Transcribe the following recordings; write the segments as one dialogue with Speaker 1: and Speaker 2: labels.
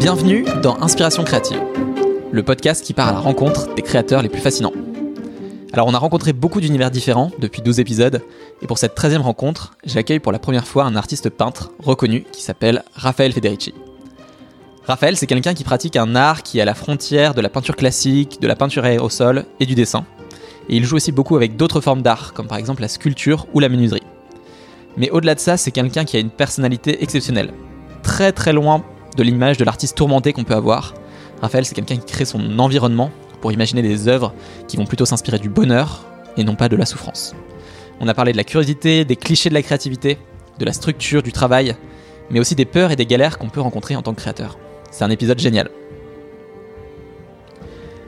Speaker 1: Bienvenue dans Inspiration créative, le podcast qui part à la rencontre des créateurs les plus fascinants. Alors on a rencontré beaucoup d'univers différents depuis 12 épisodes, et pour cette 13e rencontre, j'accueille pour la première fois un artiste peintre reconnu qui s'appelle Raphaël Federici. Raphaël, c'est quelqu'un qui pratique un art qui est à la frontière de la peinture classique, de la peinture aérosol et du dessin. Et il joue aussi beaucoup avec d'autres formes d'art, comme par exemple la sculpture ou la menuiserie. Mais au-delà de ça, c'est quelqu'un qui a une personnalité exceptionnelle. Très très loin de l'image de l'artiste tourmenté qu'on peut avoir. Raphaël, c'est quelqu'un qui crée son environnement pour imaginer des œuvres qui vont plutôt s'inspirer du bonheur et non pas de la souffrance. On a parlé de la curiosité, des clichés de la créativité, de la structure, du travail, mais aussi des peurs et des galères qu'on peut rencontrer en tant que créateur. C'est un épisode génial.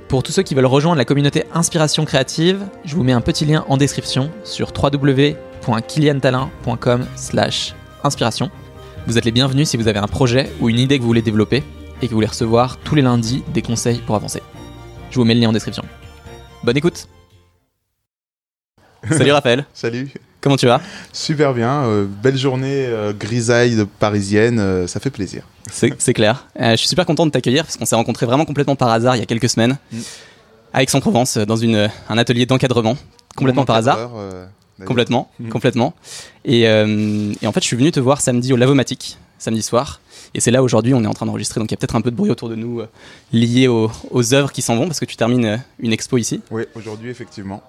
Speaker 1: Pour tous ceux qui veulent rejoindre la communauté Inspiration Créative, je vous mets un petit lien en description sur www.kiliantalin.com slash inspiration. Vous êtes les bienvenus si vous avez un projet ou une idée que vous voulez développer et que vous voulez recevoir tous les lundis des conseils pour avancer. Je vous mets le lien en description. Bonne écoute Salut Raphaël
Speaker 2: Salut
Speaker 1: Comment tu vas?
Speaker 2: Super bien, euh, belle journée euh, grisaille parisienne, euh, ça fait plaisir.
Speaker 1: C'est clair. je suis super content de t'accueillir parce qu'on s'est rencontrés vraiment complètement par hasard il y a quelques semaines mm. à Aix-en-Provence dans une, un atelier d'encadrement, complètement par hasard. Complètement, mm. complètement. Et, et, en fait, je suis venu te voir samedi au Lavomatique, samedi soir. Et c'est là aujourd'hui, on est en train d'enregistrer, donc il y a peut-être un peu de bruit autour de nous lié aux, aux, œuvres qui s'en vont parce que tu termines une expo ici.
Speaker 2: Oui, aujourd'hui, effectivement.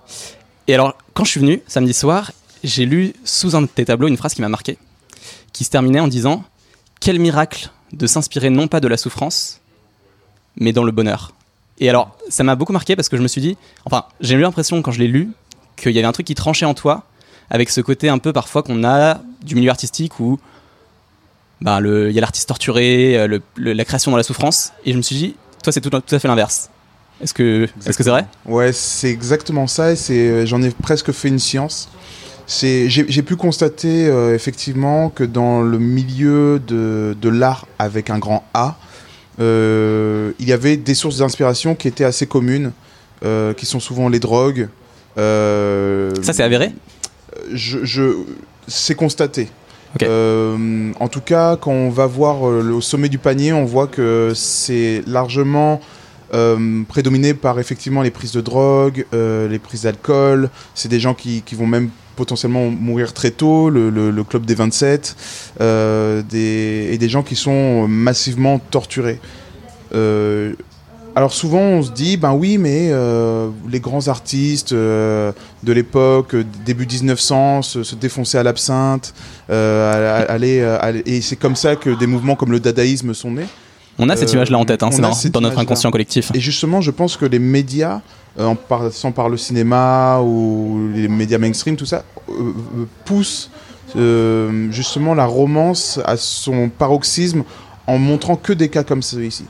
Speaker 1: Et alors, quand je suis venu samedi soir, j'ai lu sous un de tes tableaux une phrase qui m'a marqué, qui se terminait en disant Quel miracle de s'inspirer non pas de la souffrance, mais dans le bonheur. Et alors, ça m'a beaucoup marqué parce que je me suis dit, enfin, j'ai eu l'impression quand je l'ai lu qu'il y avait un truc qui tranchait en toi avec ce côté un peu parfois qu'on a du milieu artistique où bah, il y a l'artiste torturé, euh, la création dans la souffrance. Et je me suis dit, toi, c'est tout, à fait l'inverse. Est-ce que c'est -ce vrai
Speaker 2: Ouais, c'est exactement ça. Et j'en ai presque fait une science j'ai pu constater euh, effectivement que dans le milieu de, de l'art avec un grand A, euh, il y avait des sources d'inspiration qui étaient assez communes, euh, qui sont souvent les drogues.
Speaker 1: Ça, c'est avéré
Speaker 2: je, je C'est constaté. en tout cas, quand on va voir le, au sommet du panier, on voit que c'est largement prédominé par effectivement les prises de drogue, les prises d'alcool. C'est des gens qui, qui, vont même potentiellement mourir très tôt, le, club des 27, euh, des, et des gens qui sont massivement torturés. Euh, alors souvent on se dit, ben oui, mais euh, les grands artistes de l'époque, début 1900, se, se défonçaient à l'absinthe, aller, et c'est comme ça que des mouvements comme le dadaïsme sont nés.
Speaker 1: On a cette image-là en tête, hein, c'est dans, notre inconscient collectif.
Speaker 2: Et justement, je pense que les médias euh, en passant par le cinéma ou les médias mainstream, tout ça, euh, euh, pousse justement la romance à son paroxysme en montrant que des cas comme celui-ci.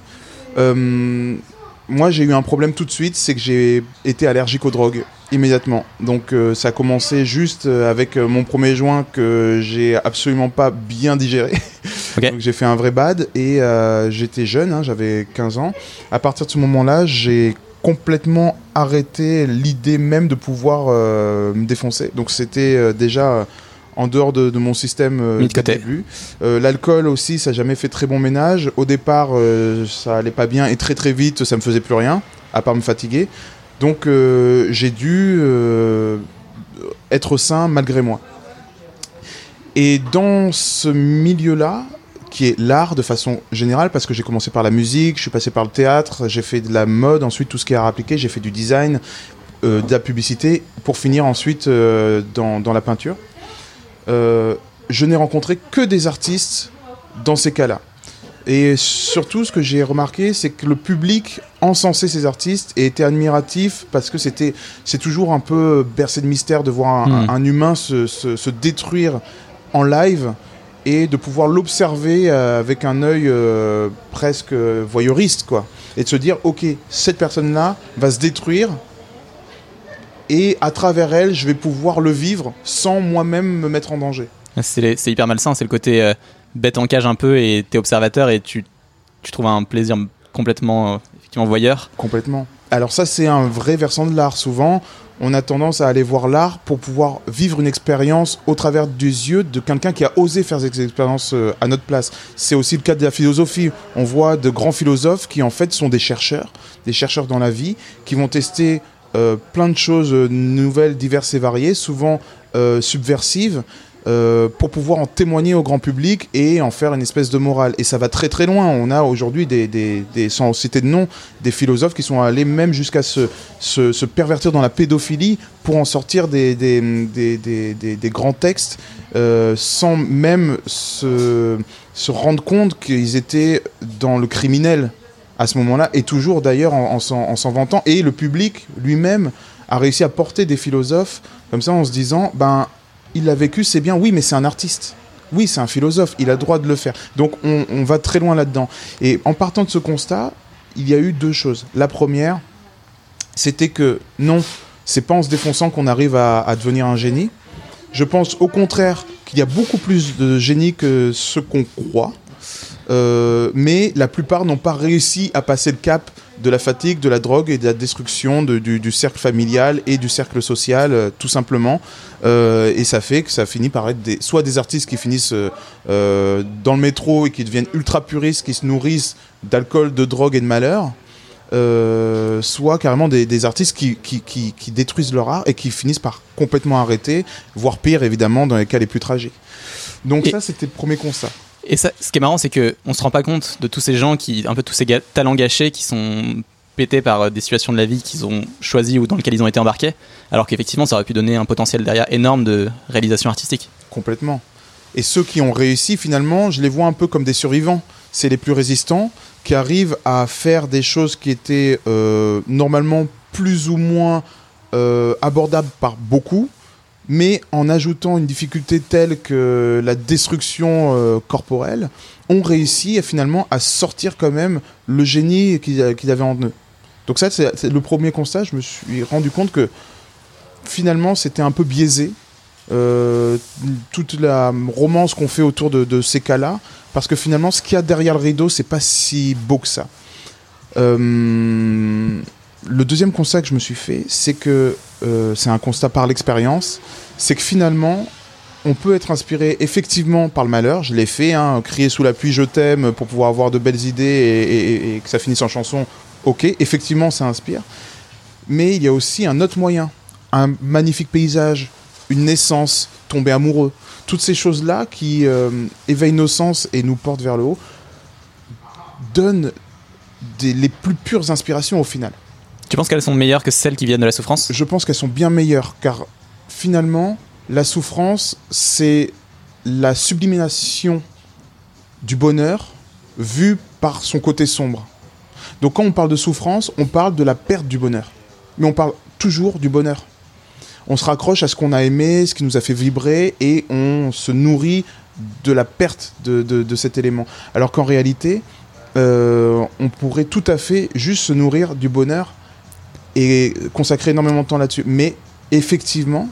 Speaker 2: Moi, j'ai eu un problème tout de suite, c'est que j'ai été allergique aux drogues immédiatement. Donc ça a commencé juste avec mon premier joint que j'ai absolument pas bien digéré. Donc j'ai fait un vrai bad et j'étais jeune, hein, j'avais 15 ans. À partir de ce moment-là, j'ai complètement arrêté l'idée même de pouvoir euh, me défoncer. Donc c'était euh, déjà euh, en dehors de, mon système euh, début. L'alcool aussi, ça n'a jamais fait très bon ménage. Au départ, ça allait pas bien et très très vite, ça me faisait plus rien, à part me fatiguer. Donc j'ai dû être sain malgré moi. Et dans ce milieu-là, qui est l'art de façon générale, parce que j'ai commencé par la musique, je suis passé par le théâtre, j'ai fait de la mode, ensuite tout ce qui est art appliqué, j'ai fait du design, euh, de la publicité, pour finir ensuite euh, dans, dans, la peinture. Euh, je n'ai rencontré que des artistes dans ces cas-là. Et surtout, ce que j'ai remarqué, c'est que le public encensait ces artistes et était admiratif parce que c'était, c'est toujours un peu bercé de mystère de voir un, hmm. humain se, se, se, détruire en live et de pouvoir l'observer euh, avec un œil euh, presque voyeuriste, quoi. Et de se dire, ok, cette personne-là va se détruire et à travers elle, je vais pouvoir le vivre sans moi-même me mettre en danger.
Speaker 1: C'est hyper malsain, c'est le côté euh, bête en cage un peu et t'es observateur et tu, tu trouves un plaisir complètement effectivement voyeur.
Speaker 2: Complètement. Alors ça, c'est un vrai versant de l'art. Souvent, on a tendance à aller voir l'art pour pouvoir vivre une expérience au travers des yeux de quelqu'un qui a osé faire cette expérience euh, à notre place. C'est aussi le cas de la philosophie. On voit de grands philosophes qui en fait sont des chercheurs, des chercheurs dans la vie, qui vont tester euh, plein de choses nouvelles, diverses et variées, souvent euh, subversives, euh, pour pouvoir en témoigner au grand public et en faire une espèce de morale. Et ça va très très loin. On a aujourd'hui, des, des, des, sans citer de nom, des philosophes qui sont allés même jusqu'à se, se, pervertir dans la pédophilie pour en sortir des, des grands textes euh, sans même se, se rendre compte qu'ils étaient dans le criminel à ce moment-là, et toujours d'ailleurs en, en s'en vantant. Et le public lui-même a réussi à porter des philosophes comme ça en se disant, ben il l'a vécu, c'est bien, oui, mais c'est un artiste. Oui, c'est un philosophe, il a droit de le faire. Donc on, va très loin là-dedans. Et en partant de ce constat, il y a eu deux choses. La première, c'était que non, c'est pas en se défonçant qu'on arrive à, devenir un génie. Je pense au contraire qu'il y a beaucoup plus de génie que ce qu'on croit. Euh, mais la plupart n'ont pas réussi à passer le cap de la fatigue, de la drogue et de la destruction du, cercle familial et du cercle social, euh, tout simplement. Euh, et ça fait que ça finit par être des, soit des artistes qui finissent dans le métro et qui deviennent ultra puristes, qui se nourrissent d'alcool, de drogue et de malheur. soit carrément des, artistes qui, qui, détruisent leur art et qui finissent par complètement arrêter, voire pire évidemment dans les cas les plus tragiques. Donc ça c'était le premier constat.
Speaker 1: Et ça, ce qui est marrant, c'est qu'on se rend pas compte de tous ces gens qui, un peu tous ces talents gâchés qui sont pétés par euh, des situations de la vie qu'ils ont choisies ou dans lesquelles ils ont été embarqués, alors qu'effectivement, ça aurait pu donner un potentiel derrière énorme de réalisation artistique.
Speaker 2: Complètement. Et ceux qui ont réussi, finalement, je les vois un peu comme des survivants. C'est les plus résistants qui arrivent à faire des choses qui étaient euh, normalement plus ou moins euh, abordables par beaucoup, mais en ajoutant une difficulté telle que la destruction euh, corporelle, ont réussi finalement à sortir quand même le génie qu'ils avaient en eux. Donc ça, c'est le premier constat. Je me suis rendu compte que finalement, c'était un peu biaisé. Euh, toute la romance qu'on fait autour de, ces cas-là, parce que finalement, ce qu'il y a derrière le rideau, c'est pas si beau que ça. Euh, le deuxième constat que je me suis fait, c'est que euh, c'est un constat par l'expérience, c'est que finalement, on peut être inspiré effectivement par le malheur. Je l'ai fait, hein, crier sous la pluie je t'aime pour pouvoir avoir de belles idées et, que ça finisse en chanson. Ok, effectivement, ça inspire. Mais il y a aussi un autre moyen, un magnifique paysage, une naissance, tomber amoureux. Toutes ces choses-là qui euh, éveillent nos sens et nous portent vers le haut, donnent les plus pures inspirations au final.
Speaker 1: Tu penses qu'elles sont meilleures que celles qui viennent de la souffrance?
Speaker 2: Je pense qu'elles sont bien meilleures, car finalement, la souffrance, c'est la sublimation du bonheur vu par son côté sombre. Donc quand on parle de souffrance, on parle de la perte du bonheur. Mais on parle toujours du bonheur. On se raccroche à ce qu'on a aimé, ce qui nous a fait vibrer, et on se nourrit de la perte de, cet élément. Alors qu'en réalité, euh, on pourrait tout à fait juste se nourrir du bonheur et consacrer énormément de temps là-dessus. Mais effectivement,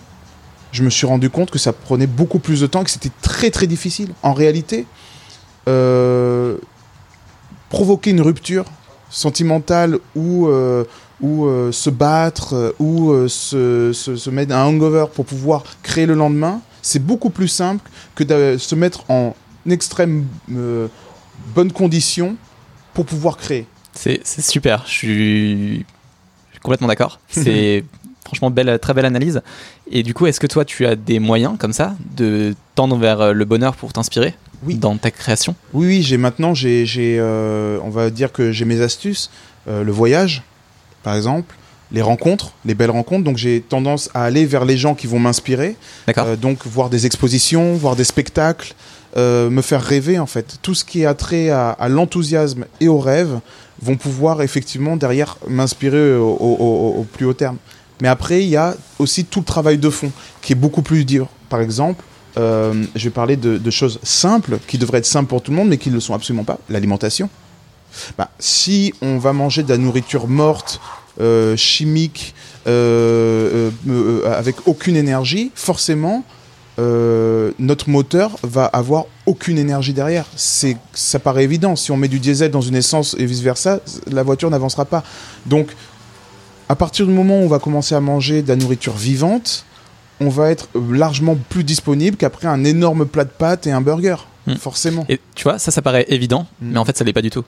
Speaker 2: je me suis rendu compte que ça prenait beaucoup plus de temps, que c'était très très difficile. En réalité, euh, provoquer une rupture sentimentale ou, euh, ou euh, se battre ou se, se, mettre un hangover pour pouvoir créer le lendemain, c'est beaucoup plus simple que de se mettre en extrême bonne condition pour pouvoir créer.
Speaker 1: C'est super, je suis complètement d'accord. C'est franchement belle, très belle analyse. Et du coup, est-ce que toi, tu as des moyens comme ça de tendre vers euh, le bonheur pour t'inspirer oui. dans ta création?
Speaker 2: Oui, oui, j'ai maintenant, j'ai, euh, on va dire que j'ai mes astuces. Euh, le voyage, par exemple, les rencontres, les belles rencontres. Donc j'ai tendance à aller vers les gens qui vont m'inspirer. donc voir des expositions, voir des spectacles, me faire rêver en fait. Tout ce qui est attrait à, à l'enthousiasme et au rêve vont pouvoir effectivement derrière m'inspirer au, plus haut terme. Mais après, il y a aussi tout le travail de fond qui est beaucoup plus dur. Par exemple, euh, je vais parler de, choses simples qui devraient être simples pour tout le monde, mais qui ne le sont absolument pas. L'alimentation. Bah, si on va manger de la nourriture morte, euh, chimique, euh, avec aucune énergie, forcément, euh, notre moteur va avoir aucune énergie derrière. C'est, ça paraît évident. Si on met du diesel dans une essence et vice versa, la voiture n'avancera pas. Donc, À partir du moment où on va commencer à manger de la nourriture vivante, on va être largement plus disponible qu'après un énorme plat de pâtes et un burger, hmm. forcément.
Speaker 1: Et tu vois, ça, ça paraît évident, hmm. mais en fait, ça l'est pas du tout.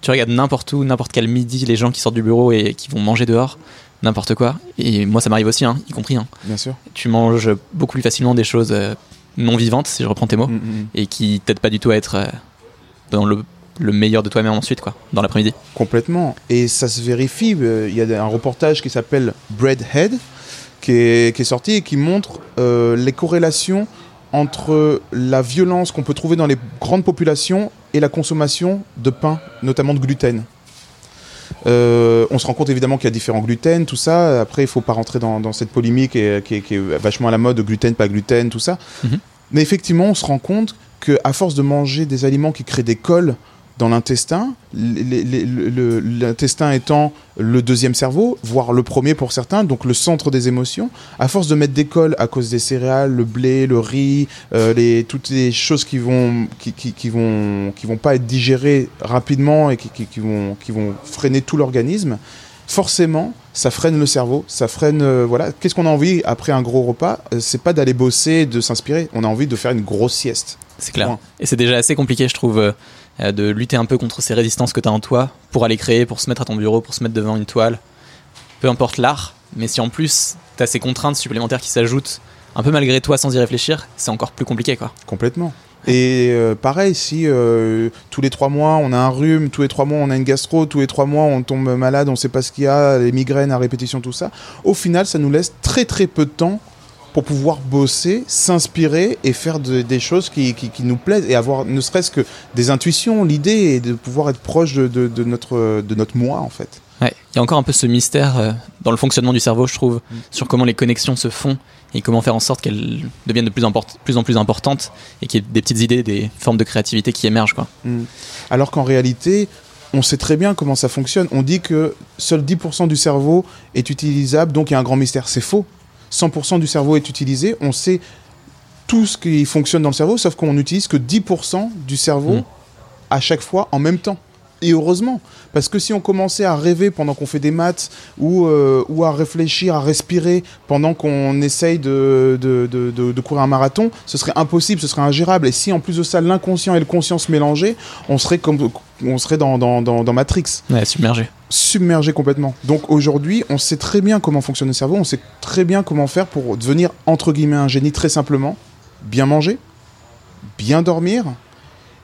Speaker 1: Tu regardes n'importe où, n'importe quel midi, les gens qui sortent du bureau et qui vont manger dehors, n'importe quoi. Et moi, ça m'arrive aussi, hein, y compris. Hein.
Speaker 2: Bien sûr.
Speaker 1: Tu manges beaucoup plus facilement des choses euh, non vivantes, si je reprends tes mots, hmm, et qui t'aident pas du tout à être euh, dans le le meilleur de toi-même ensuite, quoi, dans l'après-midi.
Speaker 2: Complètement. Et ça se vérifie. Euh, il y a un reportage qui s'appelle Breadhead qui est, qui est sorti et qui montre euh, les corrélations entre la violence qu'on peut trouver dans les grandes populations et la consommation de pain, notamment de gluten. Euh, on se rend compte évidemment qu'il y a différents gluten, tout ça. Après, il ne faut pas rentrer dans, cette polémique qui, est, vachement à la mode, gluten, pas gluten, tout ça. Mhm. Mais effectivement, on se rend compte qu'à force de manger des aliments qui créent des cols dans l'intestin, l'intestin étant le deuxième cerveau, voire le premier pour certains, donc le centre des émotions. À force de mettre des cols à cause des céréales, le blé, le riz, euh, les, toutes les choses qui vont qui, qui, vont qui vont pas être digérées rapidement et qui, qui vont qui vont freiner tout l'organisme, forcément, ça freine le cerveau, ça freine. Euh, voilà. Qu'est-ce qu'on a envie après un gros repas? Euh, C'est pas d'aller bosser, de s'inspirer. On a envie de faire une grosse sieste.
Speaker 1: C'est clair. Et c'est déjà assez compliqué, je trouve, euh, de lutter un peu contre ces résistances que tu as en toi pour aller créer, pour se mettre à ton bureau, pour se mettre devant une toile. Peu importe l'art, mais si en plus tu as ces contraintes supplémentaires qui s'ajoutent un peu malgré toi sans y réfléchir, c'est encore plus compliqué quoi.
Speaker 2: Complètement. Et euh, pareil, si euh, tous les trois mois on a un rhume, tous les trois mois on a une gastro, tous les trois mois on tombe malade, on sait pas ce qu'il y a, les migraines à répétition, tout ça, au final ça nous laisse très très peu de temps pour pouvoir bosser, s'inspirer et faire des choses qui, qui, nous plaisent et avoir ne serait-ce que des intuitions. L'idée est de pouvoir être proche de, de, notre, de notre moi en fait.
Speaker 1: Il y a encore un peu ce mystère euh, dans le fonctionnement du cerveau, je trouve, mm. sur comment les connexions se font et comment faire en sorte qu'elles deviennent de plus, plus, en plus importantes et qu'il y ait des petites idées, des formes de créativité qui émergent. Quoi.
Speaker 2: Mm. Alors qu'en réalité, on sait très bien comment ça fonctionne. On dit que seul 10% du cerveau est utilisable, donc il y a un grand mystère. C'est faux. 100% du cerveau est utilisé. On sait tout ce qui fonctionne dans le cerveau, sauf qu'on n'utilise que 10% du cerveau mm. à chaque fois en même temps. Et heureusement, parce que si on commençait à rêver pendant qu'on fait des maths ou, euh, ou à réfléchir, à respirer pendant qu'on essaye de, de, de, courir un marathon, ce serait impossible, ce serait ingérable. Et si en plus de ça, l'inconscient et le conscient se mélangeaient, on serait, comme, on serait dans, dans, dans, Matrix.
Speaker 1: Ouais, submergé.
Speaker 2: Submergé complètement. Donc aujourd'hui, on sait très bien comment fonctionne le cerveau, on sait très bien comment faire pour devenir, entre guillemets, un génie très simplement. Bien manger, bien dormir,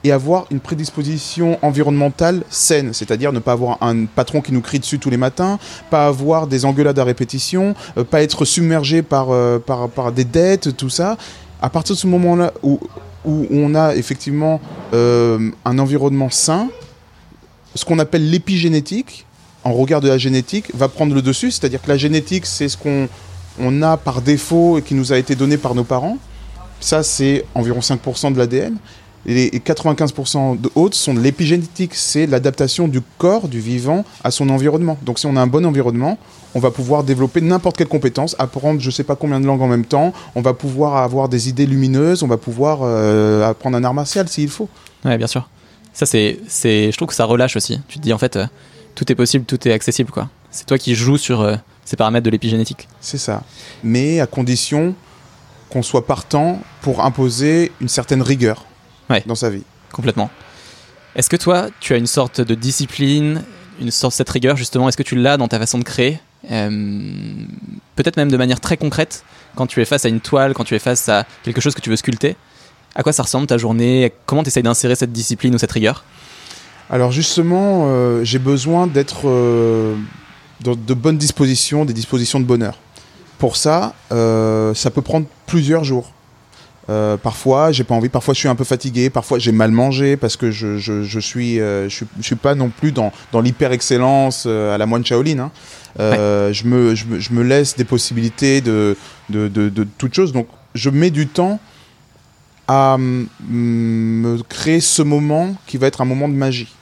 Speaker 2: et avoir une prédisposition environnementale saine, c'est-à-dire ne pas avoir un patron qui nous crie dessus tous les matins, pas avoir des engueulades à répétition, euh, pas être submergé par, euh, par, par, des dettes, tout ça. À partir de ce moment-là où, où on a effectivement euh, un environnement sain, ce qu'on appelle l'épigénétique, en regard de la génétique, va prendre le dessus, c'est-à-dire que la génétique, c'est ce qu'on on a par défaut et qui nous a été donné par nos parents. Ça, c'est environ 5% de l'ADN les 95% de autres sont de l'épigénétique, c'est l'adaptation du corps, du vivant, à son environnement. Donc si on a un bon environnement, on va pouvoir développer n'importe quelle compétence, apprendre je ne sais pas combien de langues en même temps, on va pouvoir avoir des idées lumineuses, on va pouvoir euh, apprendre un art martial s'il faut.
Speaker 1: Ouais, bien sûr. Ça, c'est, je trouve que ça relâche aussi. Tu te dis en fait, euh, tout est possible, tout est accessible. quoi. C'est toi qui joues sur euh, ces paramètres de l'épigénétique.
Speaker 2: C'est ça. Mais à condition qu'on soit partant pour imposer une certaine rigueur dans sa vie.
Speaker 1: Complètement. Est-ce que toi, tu as une sorte de discipline, une sorte de cette rigueur justement Est-ce que tu l'as dans ta façon de créer euh, Peut-être même de manière très concrète, quand tu es face à une toile, quand tu es face à quelque chose que tu veux sculpter? À quoi ça ressemble ta journée? Comment tu essayes d'insérer cette discipline ou cette rigueur?
Speaker 2: Alors justement, euh, j'ai besoin d'être euh, dans de bonnes dispositions, des dispositions de bonheur. Pour ça, ça peut prendre plusieurs jours. Euh, parfois, j'ai pas envie. Parfois, je suis un peu fatigué. Parfois, j'ai mal mangé parce que je, je, je suis, euh, je, suis, pas non plus dans, dans l'hyper excellence euh, à la moine Shaolin. Hein. je, me, je, me, je, me, laisse des possibilités de, de, de, de toutes choses. Donc, je mets du temps à me créer ce moment qui va être un moment de magie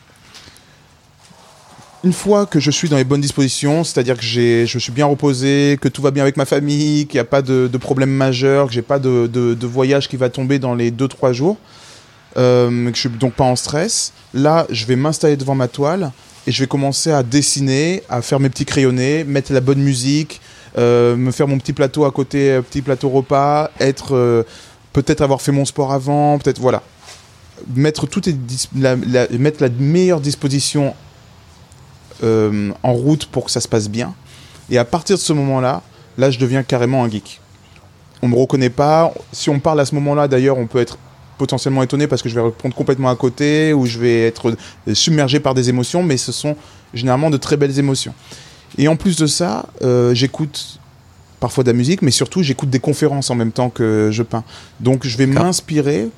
Speaker 2: une fois que je suis dans les bonnes dispositions, c'est-à-dire que je suis bien reposé, que tout va bien avec ma famille, qu'il n'y a pas de, problème majeur, que j'ai pas de, voyage qui va tomber dans les 2-3 jours, euh, que je suis donc pas en stress, là je vais m'installer devant ma toile et je vais commencer à dessiner, à faire mes petits crayonnés, mettre la bonne musique, euh, me faire mon petit plateau à côté, euh, petit plateau repas, être euh, peut-être avoir fait mon sport avant, peut-être voilà, mettre la, mettre la meilleure disposition en route pour que ça se passe bien. Et à partir de ce moment-là, là, je deviens carrément un geek. On me reconnaît pas. Si on parle à ce moment-là, d'ailleurs, on peut être potentiellement étonné parce que je vais répondre complètement à côté ou je vais être submergé par des émotions, mais ce sont généralement de très belles émotions. Et en plus de ça, euh, j'écoute parfois de la musique, mais surtout j'écoute des conférences en même temps que je peins. Donc je vais m'inspirer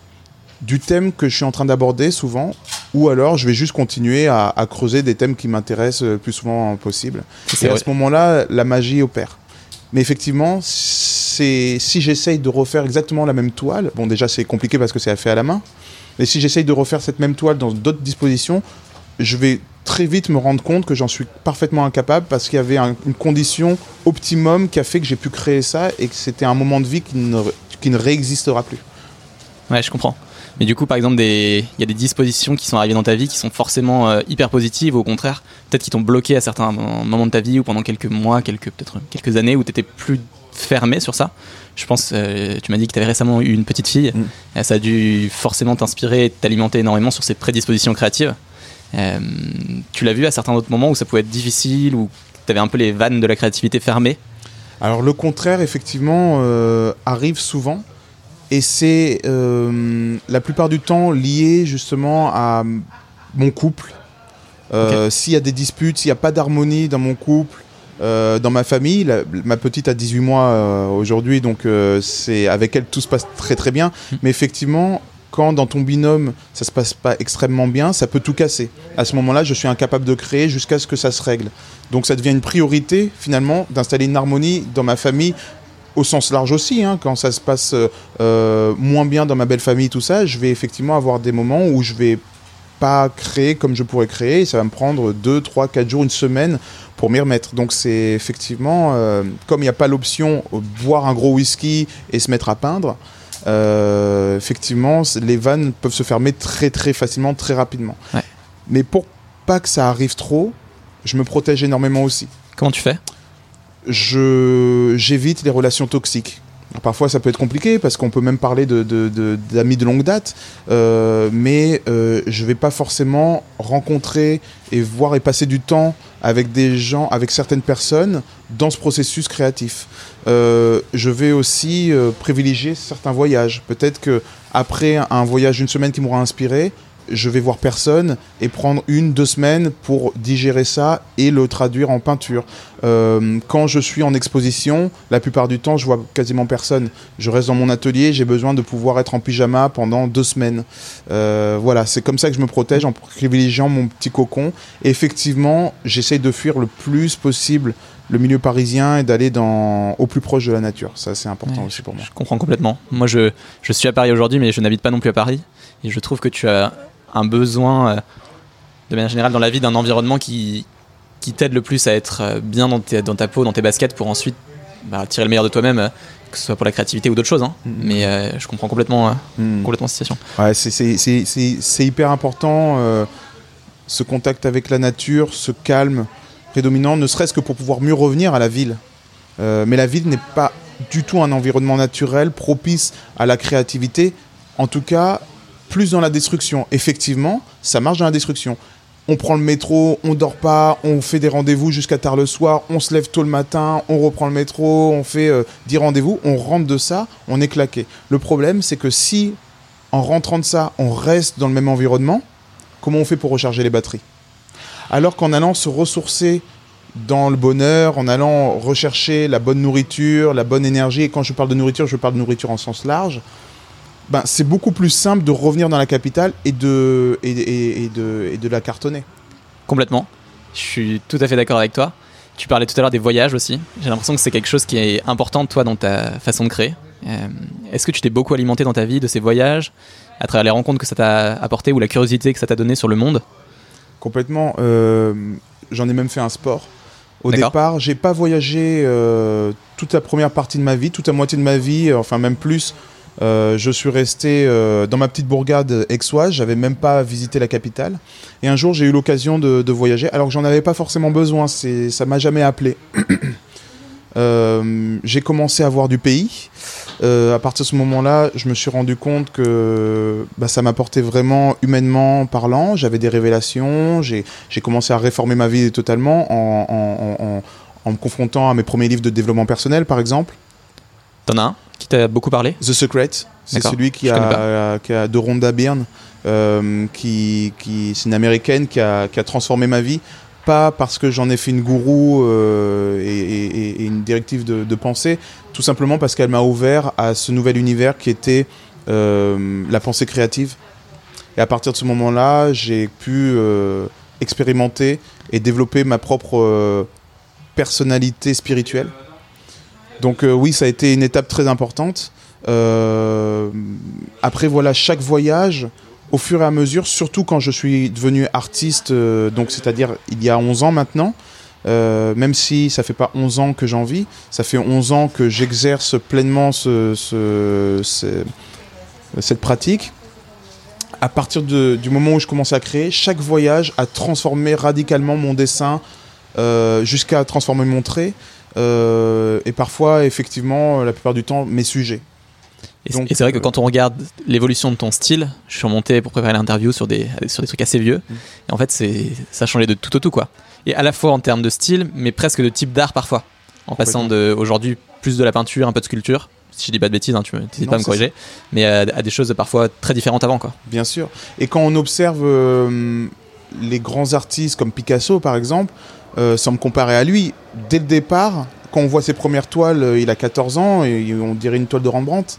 Speaker 2: du thème que je suis en train d'aborder souvent, ou alors je vais juste continuer à, creuser des thèmes qui m'intéressent le plus souvent possible. Et à ce moment-là, la magie opère. Mais effectivement, c'est si j'essaye de refaire exactement la même toile, bon déjà c'est compliqué parce que c'est fait à la main, mais si j'essaye de refaire cette même toile dans d'autres dispositions, je vais très vite me rendre compte que j'en suis parfaitement incapable parce qu'il y avait une condition optimum qui a fait que j'ai pu créer ça et que c'était un moment de vie qui ne, qui ne réexistera plus.
Speaker 1: Ouais, je comprends. Mais du coup, par exemple, il y a des dispositions qui sont arrivées dans ta vie qui sont forcément euh, hyper positives, ou au contraire, peut-être qui t'ont bloqué à certains moments de ta vie ou pendant quelques mois, quelques peut-être quelques années où tu étais plus fermé sur ça. Je pense, euh, tu m'as dit que tu avais récemment eu une petite fille. Mm. Ça a dû forcément t'inspirer, t'alimenter énormément sur ces prédispositions créatives. Euh, tu l'as vu à certains autres moments où ça pouvait être difficile, ou tu avais un peu les vannes de la créativité fermées
Speaker 2: Alors le contraire, effectivement, euh, arrive souvent. Et c'est euh, la plupart du temps lié justement à mon couple. S'il y a des disputes, s'il n'y a pas d'harmonie dans mon couple, dans ma famille. ma petite a 18 mois aujourd'hui, donc c'est avec elle tout se passe très très bien. Hum. Mais effectivement, quand dans ton binôme ça se passe pas extrêmement bien, ça peut tout casser. À ce moment-là, je suis incapable de créer jusqu'à ce que ça se règle. Donc ça devient une priorité finalement d'installer une harmonie dans ma famille au sens large aussi, hein. quand ça se passe euh, moins bien dans ma belle famille, tout ça, je vais effectivement avoir des moments où je vais pas créer comme je pourrais créer, ça va me prendre 2, 3, 4 jours, une semaine pour m'y remettre. Donc c'est effectivement, euh, comme il n'y a pas l'option boire un gros whisky et se mettre à peindre, euh, effectivement, les vannes peuvent se fermer très très facilement, très rapidement. Mais pour pas que ça arrive trop, je me protège énormément aussi.
Speaker 1: Comment tu fais?
Speaker 2: Je j'évite les relations toxiques. Parfois, ça peut être compliqué parce qu'on peut même parler d'amis de, de, longue date, euh, mais euh, je vais pas forcément rencontrer et voir et passer du temps avec des gens, avec certaines personnes dans ce processus créatif. Euh, je vais aussi privilégier certains voyages. Peut-être que après un voyage d'une semaine qui m'aura inspiré, je vais voir personne et prendre une, deux semaines pour digérer ça et le traduire en peinture. Euh, quand je suis en exposition, la plupart du temps, je vois quasiment personne. Je reste dans mon atelier, j'ai besoin de pouvoir être en pyjama pendant deux semaines. Euh, voilà, c'est comme ça que je me protège en privilégiant mon petit cocon. Et effectivement, j'essaye de fuir le plus possible le milieu parisien et d'aller dans au plus proche de la nature. Ça, c'est important aussi pour moi.
Speaker 1: Je comprends complètement. Moi, je, je suis à Paris aujourd'hui, mais je n'habite pas non plus à Paris. Et je trouve que tu as un besoin, euh, de manière générale, dans la vie d'un environnement qui, qui t'aide le plus à être euh, bien dans, dans, ta peau, dans tes baskets, pour ensuite bah, tirer le meilleur de toi-même, euh, que ce soit pour la créativité ou d'autres choses. Hein. Mm-hmm. Mais je comprends complètement, mm. complètement la situation.
Speaker 2: Ouais, c'est hyper important, ce contact avec la nature, ce calme prédominant, ne serait-ce que pour pouvoir mieux revenir à la ville. mais la ville n'est pas du tout un environnement naturel propice à la créativité. En tout cas, plus dans la destruction. Effectivement, ça marche dans la destruction. On prend le métro, on dort pas, on fait des rendez-vous jusqu'à tard le soir, on se lève tôt le matin, on reprend le métro, on fait 10 euh, rendez-vous, on rentre de ça, on est claqué. Le problème, c'est que si en rentrant de ça, on reste dans le même environnement, comment on fait pour recharger les batteries? Alors qu'en allant se ressourcer dans le bonheur, en allant rechercher la bonne nourriture, la bonne énergie, et quand je parle de nourriture, je parle de nourriture en sens large, ben, c'est beaucoup plus simple de revenir dans la capitale et de, et, de, et de la cartonner.
Speaker 1: Complètement. Je suis tout à fait d'accord avec toi. Tu parlais tout à l'heure des voyages aussi. J'ai l'impression que c'est quelque chose qui est important, toi, dans ta façon de créer. Euh, est-ce que tu t'es beaucoup alimenté dans ta vie de ces voyages, à travers les rencontres que ça t'a apporté ou la curiosité que ça t'a donné sur le monde?
Speaker 2: Complètement. Euh, j'en ai même fait un sport. Au départ, j'ai pas voyagé euh, toute la première partie de ma vie, toute la moitié de ma vie, enfin même plus je suis resté dans ma petite bourgade aixoise, j'avais même pas visité la capitale. Et un jour, j'ai eu l'occasion de, voyager, alors que j'en avais pas forcément besoin, ça m'a jamais appelé. j'ai commencé à voir du pays. Euh, à partir de ce moment-là, je me suis rendu compte que bah, ça m'apportait vraiment humainement parlant. J'avais des révélations. J'ai commencé à réformer ma vie totalement en, en, me confrontant à mes premiers livres de développement personnel, par exemple.
Speaker 1: T'en as un? Qui t'a beaucoup parlé
Speaker 2: The Secret. C'est celui qui a, qui a, de Rhonda Byrne, euh, qui, qui c'est une américaine qui a, qui a transformé ma vie pas parce que j'en ai fait une gourou euh, et, une directive de, pensée, tout simplement parce qu'elle m'a ouvert à ce nouvel univers qui était euh, la pensée créative. Et à partir de ce moment-là, j'ai pu euh, expérimenter et développer ma propre personnalité spirituelle. Donc oui, ça a été une étape très importante. après, voilà, chaque voyage, au fur et à mesure, surtout quand je suis devenu artiste, euh, donc c'est-à-dire il y a 11 ans maintenant, euh, même si ça fait pas 11 ans que j'en vis, ça fait 11 ans que j'exerce pleinement ce, cette pratique. À partir du moment où je commençais à créer, chaque voyage a transformé radicalement mon dessin euh, jusqu'à transformer mon trait. Et parfois, effectivement, la plupart du temps, mes sujets.
Speaker 1: Et, c'est vrai que quand on regarde l'évolution de ton style, je suis remonté pour préparer l'interview sur des, sur des trucs assez vieux. Mm. Et en fait, ça a changé de tout au tout, quoi. Et à la fois en termes de style, mais presque de type d'art parfois. En passant de, aujourd'hui, plus de la peinture, un peu de sculpture. Si je dis pas de bêtises, hein, tu n'hésites pas à me corriger. Mais à, des choses parfois très différentes avant, quoi.
Speaker 2: Bien sûr. Et quand on observe euh, les grands artistes comme Picasso, par exemple, euh, sans me comparer à lui, dès le départ, quand on voit ses premières toiles, euh, il a 14 ans et on dirait une toile de Rembrandt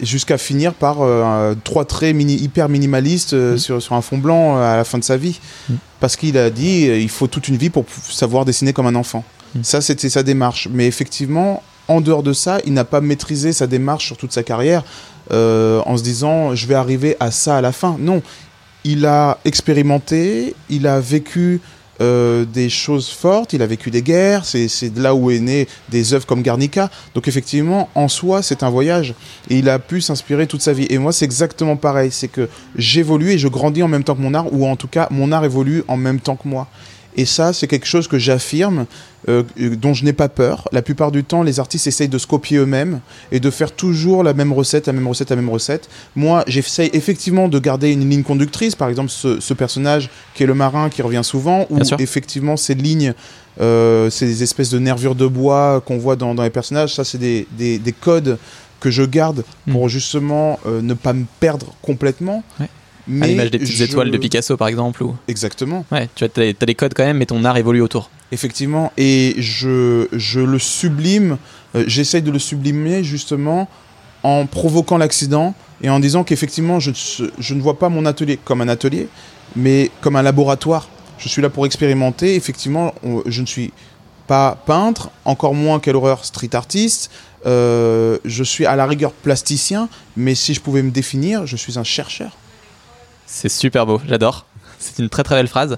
Speaker 2: jusqu'à finir par euh, trois traits mini, hyper minimalistes euh, mm. sur, sur, un fond blanc à la fin de sa vie. Mm. Parce qu'il a dit il faut toute une vie pour savoir dessiner comme un enfant. Mm. Ça, c'était sa démarche. Mais effectivement, en dehors de ça, il n'a pas maîtrisé sa démarche sur toute sa carrière en se disant je vais arriver à ça à la fin. Non. Il a expérimenté, il a vécu euh, des choses fortes, il a vécu des guerres, c'est de là où est né des œuvres comme Garnica. Donc effectivement, en soi, c'est un voyage. Et il a pu s'inspirer toute sa vie. Et moi, c'est exactement pareil. C'est que j'évolue et je grandis en même temps que mon art, ou en tout cas, mon art évolue en même temps que moi. Et ça, c'est quelque chose que j'affirme, euh, dont je n'ai pas peur. La plupart du temps, les artistes essayent de se copier eux-mêmes et de faire toujours la même recette, la même recette, la même recette. Moi, j'essaye effectivement de garder une ligne conductrice. Par exemple, ce, personnage qui est le marin qui revient souvent, ou effectivement ces lignes, euh, ces espèces de nervures de bois qu'on voit dans, les personnages, ça, c'est des, codes que je garde hmm. pour justement euh, ne pas me perdre complètement.
Speaker 1: Mais à l'image des petites étoiles de Picasso, par exemple. Ou...
Speaker 2: Exactement.
Speaker 1: Ouais, tu as, as, des codes quand même, mais ton art évolue autour.
Speaker 2: Effectivement, et je, je le sublime, euh, j'essaye de le sublimer justement en provoquant l'accident et en disant qu'effectivement, je, je ne vois pas mon atelier comme un atelier, mais comme un laboratoire. Je suis là pour expérimenter. Effectivement, je ne suis pas peintre, encore moins quelle horreur street artiste. Euh, je suis à la rigueur plasticien, mais si je pouvais me définir, je suis un chercheur.
Speaker 1: C'est super beau, j'adore. C'est une très très belle phrase.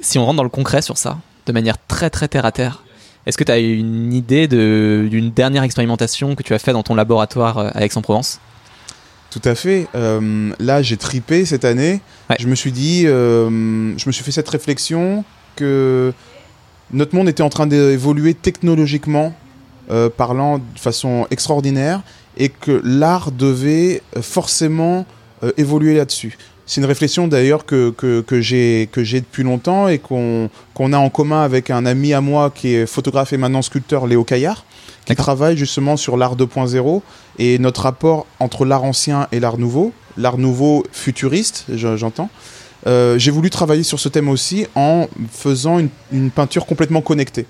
Speaker 1: Si on rentre dans le concret sur ça, de manière très très terre à terre, est-ce que tu as une idée d'une dernière expérimentation que tu as fait dans ton laboratoire euh, à Aix-en-Provence?
Speaker 2: Tout à fait. Euh, là, j'ai tripé cette année. Je me suis dit, euh, je me suis fait cette réflexion que notre monde était en train d'évoluer technologiquement, parlant de façon extraordinaire, et que l'art devait forcément évoluer là-dessus. C'est une réflexion d'ailleurs que, que, que j'ai depuis longtemps et qu'on a en commun avec un ami à moi qui est photographe et maintenant sculpteur, Léo Caillard, qui travaille justement sur l'art 2.0 et notre rapport entre l'art ancien et l'art nouveau, l'art nouveau futuriste, j'entends. Euh, j'ai voulu travailler sur ce thème aussi en faisant une, une peinture complètement connectée.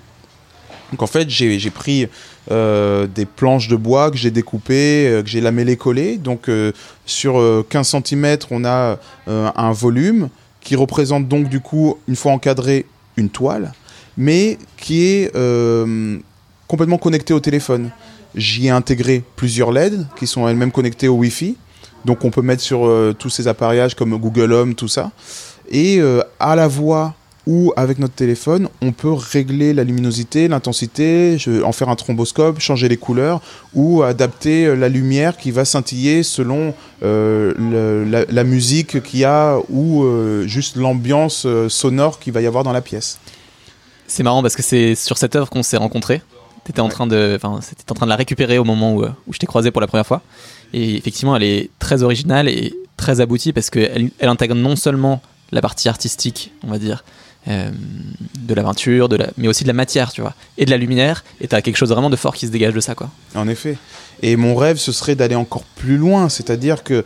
Speaker 2: Donc en fait, j'ai pris euh, des planches de bois que j'ai découpées, euh, que j'ai lamellées collées. Donc euh, sur 15 cm, on a un volume qui représente donc du coup, une fois encadré, une toile, mais qui est complètement connecté au téléphone. J'y ai intégré plusieurs LED qui sont elles-mêmes connectées au Wi-Fi. Donc on peut mettre sur tous ces appareillages comme Google Home, tout ça. Et à la voix où avec notre téléphone, on peut régler la luminosité, l'intensité, en faire un thromboscope, changer les couleurs ou adapter euh, la lumière qui va scintiller selon euh, la, musique qu'il y a ou euh, juste l'ambiance sonore qu'il va y avoir dans la pièce.
Speaker 1: C'est marrant parce que c'est sur cette œuvre qu'on s'est rencontrés. T'étais en train de, enfin, en train de la récupérer au moment où, où je t'ai croisé pour la première fois. Et effectivement, elle est très originale et très aboutie parce qu'elle elle intègre non seulement la partie artistique, on va dire, euh, de la peinture, de la, mais aussi de la matière, tu vois, et de la lumière. Et tu as quelque chose vraiment de fort qui se dégage de ça, quoi.
Speaker 2: En effet. Et mon rêve, ce serait d'aller encore plus loin, c'est-à-dire que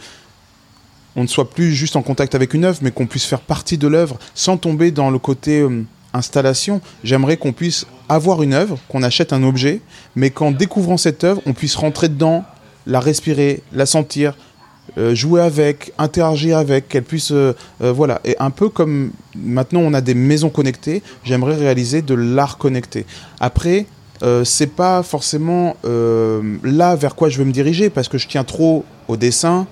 Speaker 2: on ne soit plus juste en contact avec une œuvre, mais qu'on puisse faire partie de l'œuvre sans tomber dans le côté euh, installation. J'aimerais qu'on puisse avoir une œuvre, qu'on achète un objet, mais qu'en découvrant cette œuvre, on puisse rentrer dedans, la respirer, la sentir, euh, jouer avec, interagir avec, qu'elle puisse, euh, euh, voilà, et un peu comme maintenant on a des maisons connectées, j'aimerais réaliser de l'art connecté. Après, c'est pas forcément là vers quoi je veux me diriger parce que je tiens trop au dessin,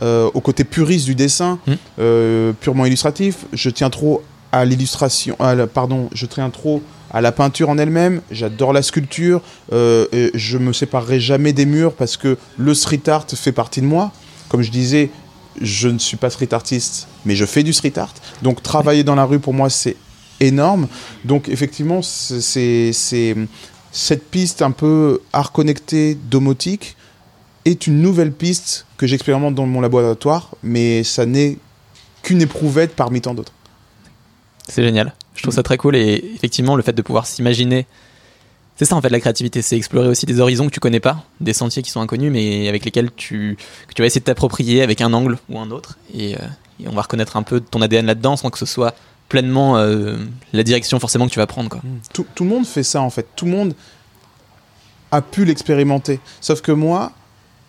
Speaker 2: au côté puriste du dessin, mmh. purement illustratif. Je tiens trop à l'illustration, pardon, je tiens trop à la peinture en elle-même. J'adore la sculpture. et je me séparerai jamais des murs parce que le street art fait partie de moi comme je disais, je ne suis pas street artiste, mais je fais du street art. Donc travailler dans la rue, pour moi, c'est énorme. Donc effectivement, c'est cette piste un peu art connecté, domotique, est une nouvelle piste que j'expérimente dans mon laboratoire, mais ça n'est qu'une éprouvette parmi tant d'autres.
Speaker 1: C'est génial. Je trouve ça très cool et effectivement, le fait de pouvoir s'imaginer c'est ça en fait la créativité, c'est explorer aussi des horizons que tu connais pas, des sentiers qui sont inconnus mais avec lesquels tu, que tu vas essayer de t'approprier avec un angle ou un autre. Et, euh, on va reconnaître un peu ton ADN là-dedans sans que ce soit pleinement euh, la direction forcément que tu vas prendre. Quoi.
Speaker 2: Mmh. Tout, tout, le monde fait ça en fait, tout le monde a pu l'expérimenter. Sauf que moi,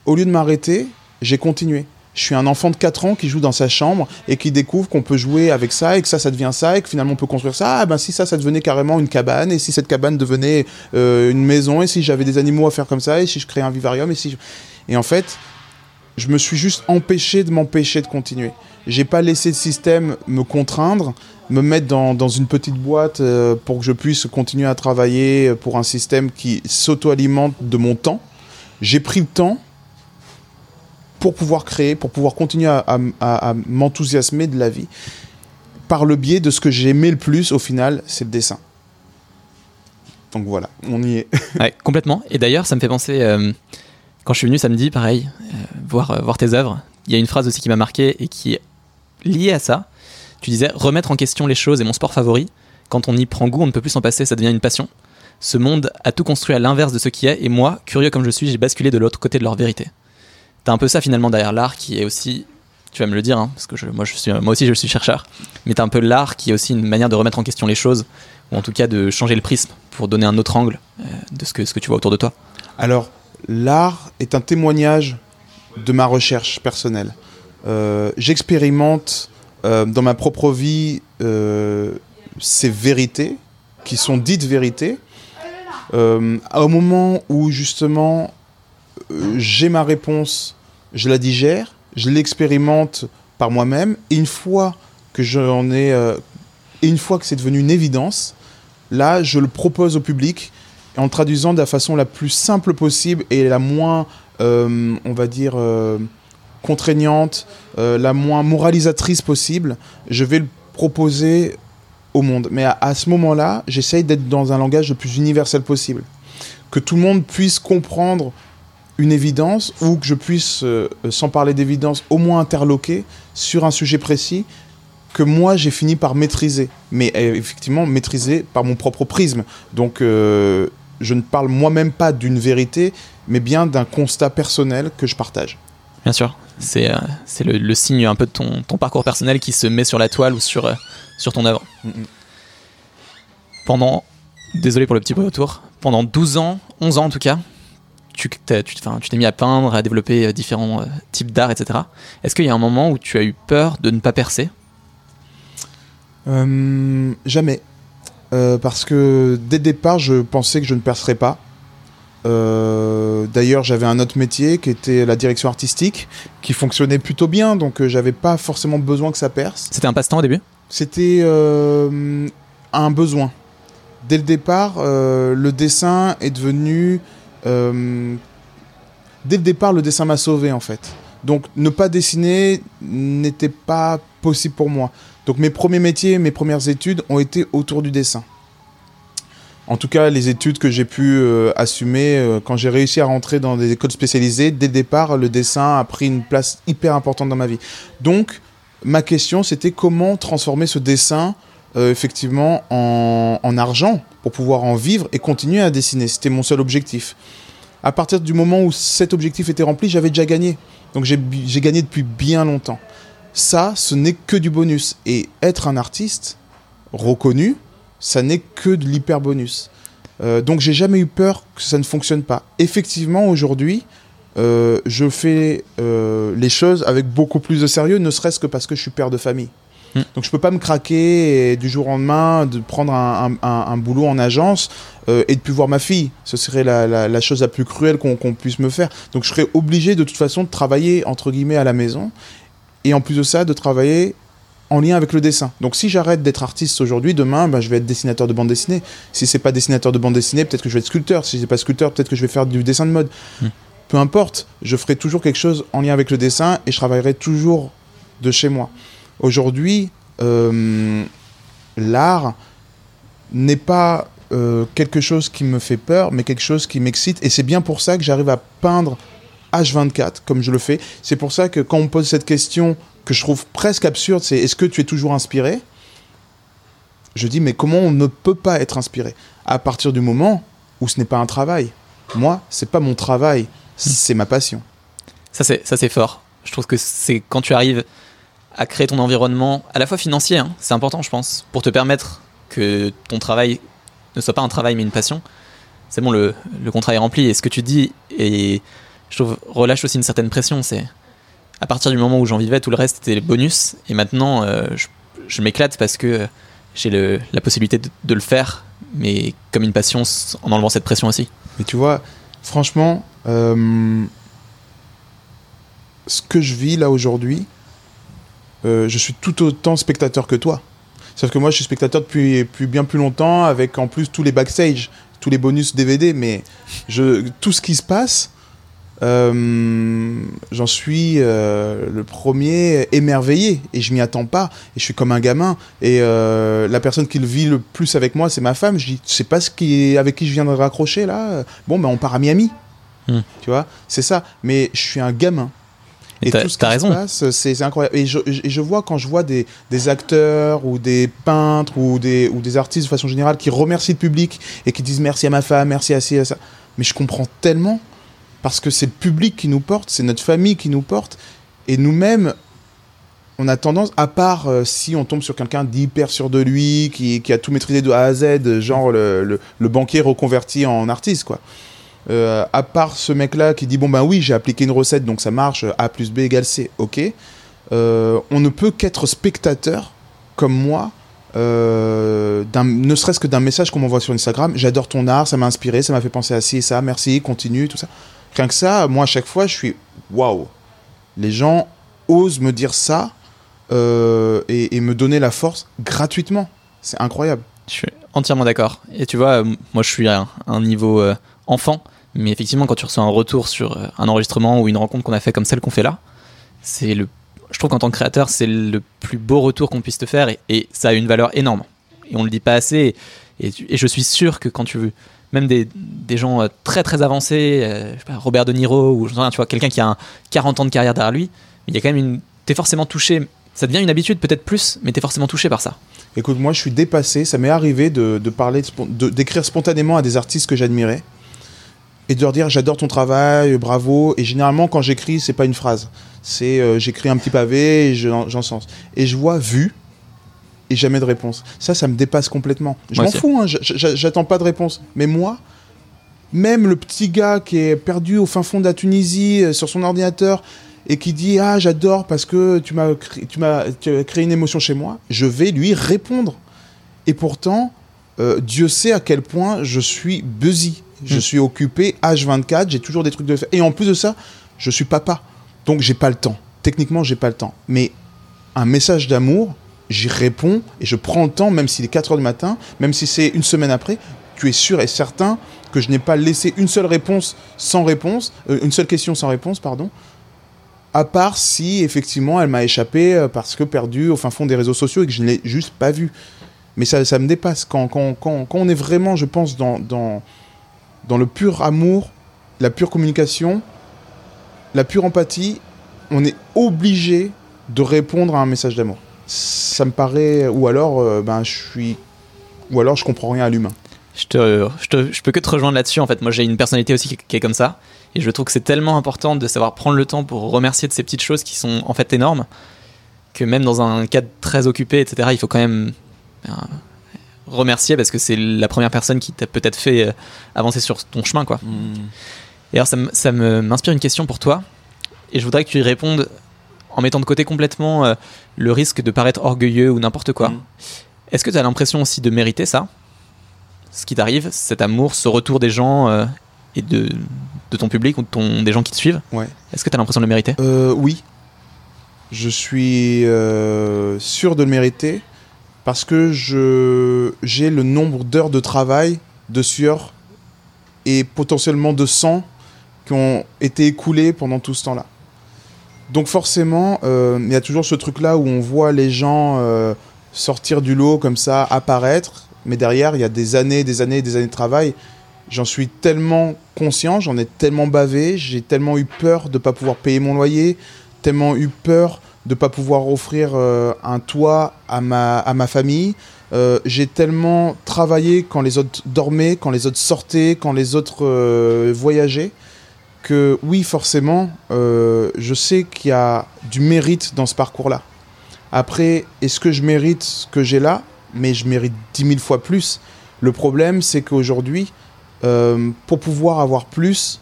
Speaker 2: au lieu de m'arrêter, j'ai continué je suis un enfant de 4 ans qui joue dans sa chambre et qui découvre qu'on peut jouer avec ça et que ça, ça devient ça et que finalement on peut construire ça. Ah ben si ça, ça devenait carrément une cabane et si cette cabane devenait euh, une maison et si j'avais des animaux à faire comme ça et si je créais un vivarium et si... Et en fait, je me suis juste empêché de m'empêcher de continuer. J'ai pas laissé le système me contraindre, me mettre dans, dans une petite boîte euh, pour que je puisse continuer à travailler pour un système qui s'auto-alimente de mon temps. J'ai pris le temps pour pouvoir créer, pour pouvoir continuer à, m'enthousiasmer de la vie, par le biais de ce que j'aimais le plus au final, c'est le dessin. Donc voilà, on y est.
Speaker 1: ouais, complètement. Et d'ailleurs, ça me fait penser, euh, quand je suis venu samedi, pareil, euh, voir, euh, voir tes œuvres, il y a une phrase aussi qui m'a marqué et qui est liée à ça. Tu disais remettre en question les choses est mon sport favori. Quand on y prend goût, on ne peut plus s'en passer, ça devient une passion. Ce monde a tout construit à l'inverse de ce qui est, et moi, curieux comme je suis, j'ai basculé de l'autre côté de leur vérité. T'as un peu ça finalement derrière l'art qui est aussi, tu vas me le dire, hein, parce que moi, aussi je suis chercheur, mais t'as un peu l'art qui est aussi une manière de remettre en question les choses, ou en tout cas de changer le prisme pour donner un autre angle euh, de ce que, ce que tu vois autour de toi.
Speaker 2: Alors, l'art est un témoignage de ma recherche personnelle. Euh, j'expérimente euh, dans ma propre vie ces vérités qui sont dites vérités. au moment où justement j'ai ma réponse, je la digère, je l'expérimente par moi-même, et une fois que j'en ai, euh, une fois que c'est devenu une évidence, là, je le propose au public en traduisant de la façon la plus simple possible et la moins, euh, on va dire, euh, contraignante, la moins moralisatrice possible. Je vais le proposer au monde. Mais à ce moment-là, j'essaye d'être dans un langage le plus universel possible. Que tout le monde puisse comprendre une évidence ou que je puisse, euh, sans parler d'évidence, au moins interloquer sur un sujet précis que moi j'ai fini par maîtriser, mais euh, effectivement maîtriser par mon propre prisme. Donc euh, je ne parle moi-même pas d'une vérité, mais bien d'un constat personnel que je partage.
Speaker 1: Bien sûr, c'est c'est le, signe un peu de ton, ton, parcours personnel qui se met sur la toile ou sur, sur ton œuvre. Mm, mm. Pendant, désolé pour le petit retour, pendant 12 ans, 11 ans en tout cas, tu t'es mis à peindre, à développer euh, différents euh, types d'art, etc. Est-ce qu'il y a un moment où tu as eu peur de ne pas percer?
Speaker 2: Euh, Jamais. parce que dès le départ, je pensais que je ne percerais pas. D'ailleurs, j'avais un autre métier qui était la direction artistique, qui fonctionnait plutôt bien, donc j'avais pas forcément besoin que ça perce.
Speaker 1: C'était un passe-temps au début?
Speaker 2: C'était un besoin. Dès le départ, le dessin est devenu... dès le départ, le dessin m'a sauvé en fait. Donc ne pas dessiner n'était pas possible pour moi. Donc mes premiers métiers, mes premières études ont été autour du dessin. En tout cas, les études que j'ai pu euh, assumer euh, quand j'ai réussi à rentrer dans des écoles spécialisées, dès le départ, le dessin a pris une place hyper importante dans ma vie. Donc, ma question, c'était comment transformer ce dessin euh, effectivement en, en, argent pour pouvoir en vivre et continuer à dessiner. C'était mon seul objectif. À partir du moment où cet objectif était rempli, j'avais déjà gagné. Donc j'ai gagné depuis bien longtemps. Ça, ce n'est que du bonus. Et être un artiste reconnu, ça n'est que de l'hyper bonus. Euh, donc j'ai jamais eu peur que ça ne fonctionne pas. Effectivement, aujourd'hui, euh, je fais les choses avec beaucoup plus de sérieux, ne serait-ce que parce que je suis père de famille. Hmm. Donc je peux pas me craquer du jour au lendemain de prendre un, boulot en agence et de plus voir ma fille. Ce serait la, chose la plus cruelle qu'on puisse me faire. Donc je serais obligé de toute façon de travailler entre guillemets à la maison et en plus de ça de travailler en lien avec le dessin. Donc si j'arrête d'être artiste aujourd'hui, demain, ben, je vais être dessinateur de bande dessinée. Si c'est pas dessinateur de bande dessinée, peut-être que je vais être sculpteur. Si c'est pas sculpteur, peut-être que je vais faire du dessin de mode. Hmm. Peu importe, je ferai toujours quelque chose en lien avec le dessin et je travaillerai toujours de chez moi. Aujourd'hui, euh, l'art n'est pas euh, quelque chose qui me fait peur, mais quelque chose qui m'excite. Et c'est bien pour ça que j'arrive à peindre H24 comme je le fais. C'est pour ça que quand on me pose cette question que je trouve presque absurde, c'est est-ce que tu es toujours inspiré? Je dis mais comment on ne peut pas être inspiré? À partir du moment où ce n'est pas un travail. Moi, c'est pas mon travail, c'est ma passion.
Speaker 1: Ça c'est ça c'est fort. Je trouve que c'est quand tu arrives à créer ton environnement à la fois financier, hein, c'est important je pense, pour te permettre que ton travail ne soit pas un travail mais une passion. C'est bon, le, le contrat est rempli et ce que tu dis et je trouve relâche aussi une certaine pression. C'est à partir du moment où j'en vivais, tout le reste était bonus. Et maintenant, euh, je, m'éclate parce que j'ai la possibilité de, le faire, mais comme une passion, en enlevant cette pression aussi.
Speaker 2: Mais tu vois, franchement, euh, ce que je vis là aujourd'hui, euh, je suis tout autant spectateur que toi. Sauf que moi, je suis spectateur depuis, depuis, bien plus longtemps, avec en plus tous les backstage, tous les bonus DVD, mais je, tout ce qui se passe, euh, j'en suis euh, le premier émerveillé et je m'y attends pas et je suis comme un gamin et euh, la personne qui le vit le plus avec moi c'est ma femme. Je dis tu sais pas ce qui est avec qui je viens de raccrocher là? Bon ben on part à Miami. Hmm. tu vois? C'est ça. Mais je suis un gamin
Speaker 1: et, tout ce qui raison. se
Speaker 2: passe, c'est incroyable. Et je, je, vois quand je vois des, des, acteurs ou des peintres ou des, ou des artistes de façon générale qui remercient le public et qui disent merci à ma femme, merci à ci, à ça. Mais je comprends tellement parce que c'est le public qui nous porte, c'est notre famille qui nous porte, et nous-mêmes, on a tendance, à part euh, si on tombe sur quelqu'un d'hyper sûr de lui, qui, a tout maîtrisé de A à Z, genre le, banquier reconverti en artiste, quoi. Euh, à part ce mec-là qui dit bon ben oui j'ai appliqué une recette donc ça marche A plus B égale C ok euh, on ne peut qu'être spectateur comme moi euh, ne serait-ce que d'un message qu'on m'envoie sur Instagram j'adore ton art ça m'a inspiré ça m'a fait penser à ci et ça merci continue tout ça Rien que ça, moi, à chaque fois, je suis waouh. Les gens osent me dire ça et, me donner la force gratuitement. C'est incroyable.
Speaker 1: Je suis entièrement d'accord. Et tu vois, moi, je suis à un niveau enfant, mais effectivement, quand tu reçois un retour sur un enregistrement ou une rencontre qu'on a fait comme celle qu'on fait là, c'est le. Je trouve qu'en tant que créateur, c'est le plus beau retour qu'on puisse te faire et, ça a une valeur énorme. Et on le dit pas assez. Et, je suis sûr que quand tu veux même des, des gens euh, très très avancés, euh, Robert De Niro ou tu vois, quelqu'un qui a un 40 ans de carrière derrière lui, il y a quand même une. T'es forcément touché. Ça devient une habitude peut-être plus, mais t'es forcément touché par ça.
Speaker 2: Écoute, moi je suis dépassé. Ça m'est arrivé de, de parler, d'écrire spontanément à des artistes que j'admirais et de leur dire j'adore ton travail, bravo. Et généralement quand j'écris, c'est pas une phrase, c'est euh, j'écris un petit pavé et j'en sens. Et je vois vu et jamais de réponse. Ça, ça me dépasse complètement. Je m'en fous, hein, j'attends pas de réponse. Mais moi, même le petit gars qui est perdu au fin fond de la Tunisie euh, sur son ordinateur et qui dit ah j'adore parce que tu m'as tu m'as créé une émotion chez moi, je vais lui répondre. Et pourtant, euh, Dieu sait à quel point je suis busy. Je hmm. suis occupé H24, j'ai toujours des trucs de faire. Et en plus de ça, je suis papa. Donc j'ai pas le temps. Techniquement, j'ai pas le temps. Mais un message d'amour, j'y réponds et je prends le temps, même s'il est 4 heures du matin, même si c'est une semaine après, tu es sûr et certain que je n'ai pas laissé une seule réponse sans réponse, euh, une seule question sans réponse, pardon, à part si effectivement elle m'a échappé euh, parce que perdu au fin fond des réseaux sociaux et que je ne l'ai juste pas vu. Mais ça, ça me dépasse. Quand, quand, quand, quand on est vraiment, je pense, dans, dans, dans le pur amour, la pure communication, la pure empathie, on est obligé de répondre à un message d'amour. Ça me paraît, ou alors, euh, ben, je suis, ou alors je comprends rien à l'humain.
Speaker 1: Je, te, je, te, je peux que te rejoindre là-dessus. En fait, moi, j'ai une personnalité aussi qui, est comme ça, et je trouve que c'est tellement important de savoir prendre le temps pour remercier de ces petites choses qui sont en fait énormes, que même dans un cadre très occupé, etc., il faut quand même ben, remercier parce que c'est la première personne qui t'a peut-être fait euh, avancer sur ton chemin, quoi. Mmh. Et alors, ça, ça m'inspire une question pour toi, et je voudrais que tu y répondes en mettant de côté complètement euh, le risque de paraître orgueilleux ou n'importe quoi. Mm. Est-ce que tu as l'impression aussi de mériter ça? Ce qui t'arrive, cet amour, ce retour des gens euh, et de, de, ton public ou de ton, des gens qui te suivent?
Speaker 2: Ouais.
Speaker 1: Est-ce que tu as l'impression de le mériter?
Speaker 2: Euh, Oui. Je suis sûr de le mériter parce que j'ai le nombre d'heures de travail, de sueur et potentiellement de sang qui ont été écoulées pendant tout ce temps-là. Donc forcément, euh, il y a toujours ce truc-là où on voit les gens euh, sortir du lot comme ça, apparaître, mais derrière, il y a des années, des années, des années de travail. J'en suis tellement conscient, j'en ai tellement bavé, j'ai tellement eu peur de ne pas pouvoir payer mon loyer, tellement eu peur de pas pouvoir offrir euh, un toit à ma, à ma famille. j'ai tellement travaillé quand les autres dormaient, quand les autres sortaient, quand les autres voyageaient que oui, forcément, euh, je sais qu'il y a du mérite dans ce parcours-là. Après, est-ce que je mérite ce que j'ai là? Mais je mérite dix mille fois plus. Le problème, c'est qu'aujourd'hui, euh, pour pouvoir avoir plus,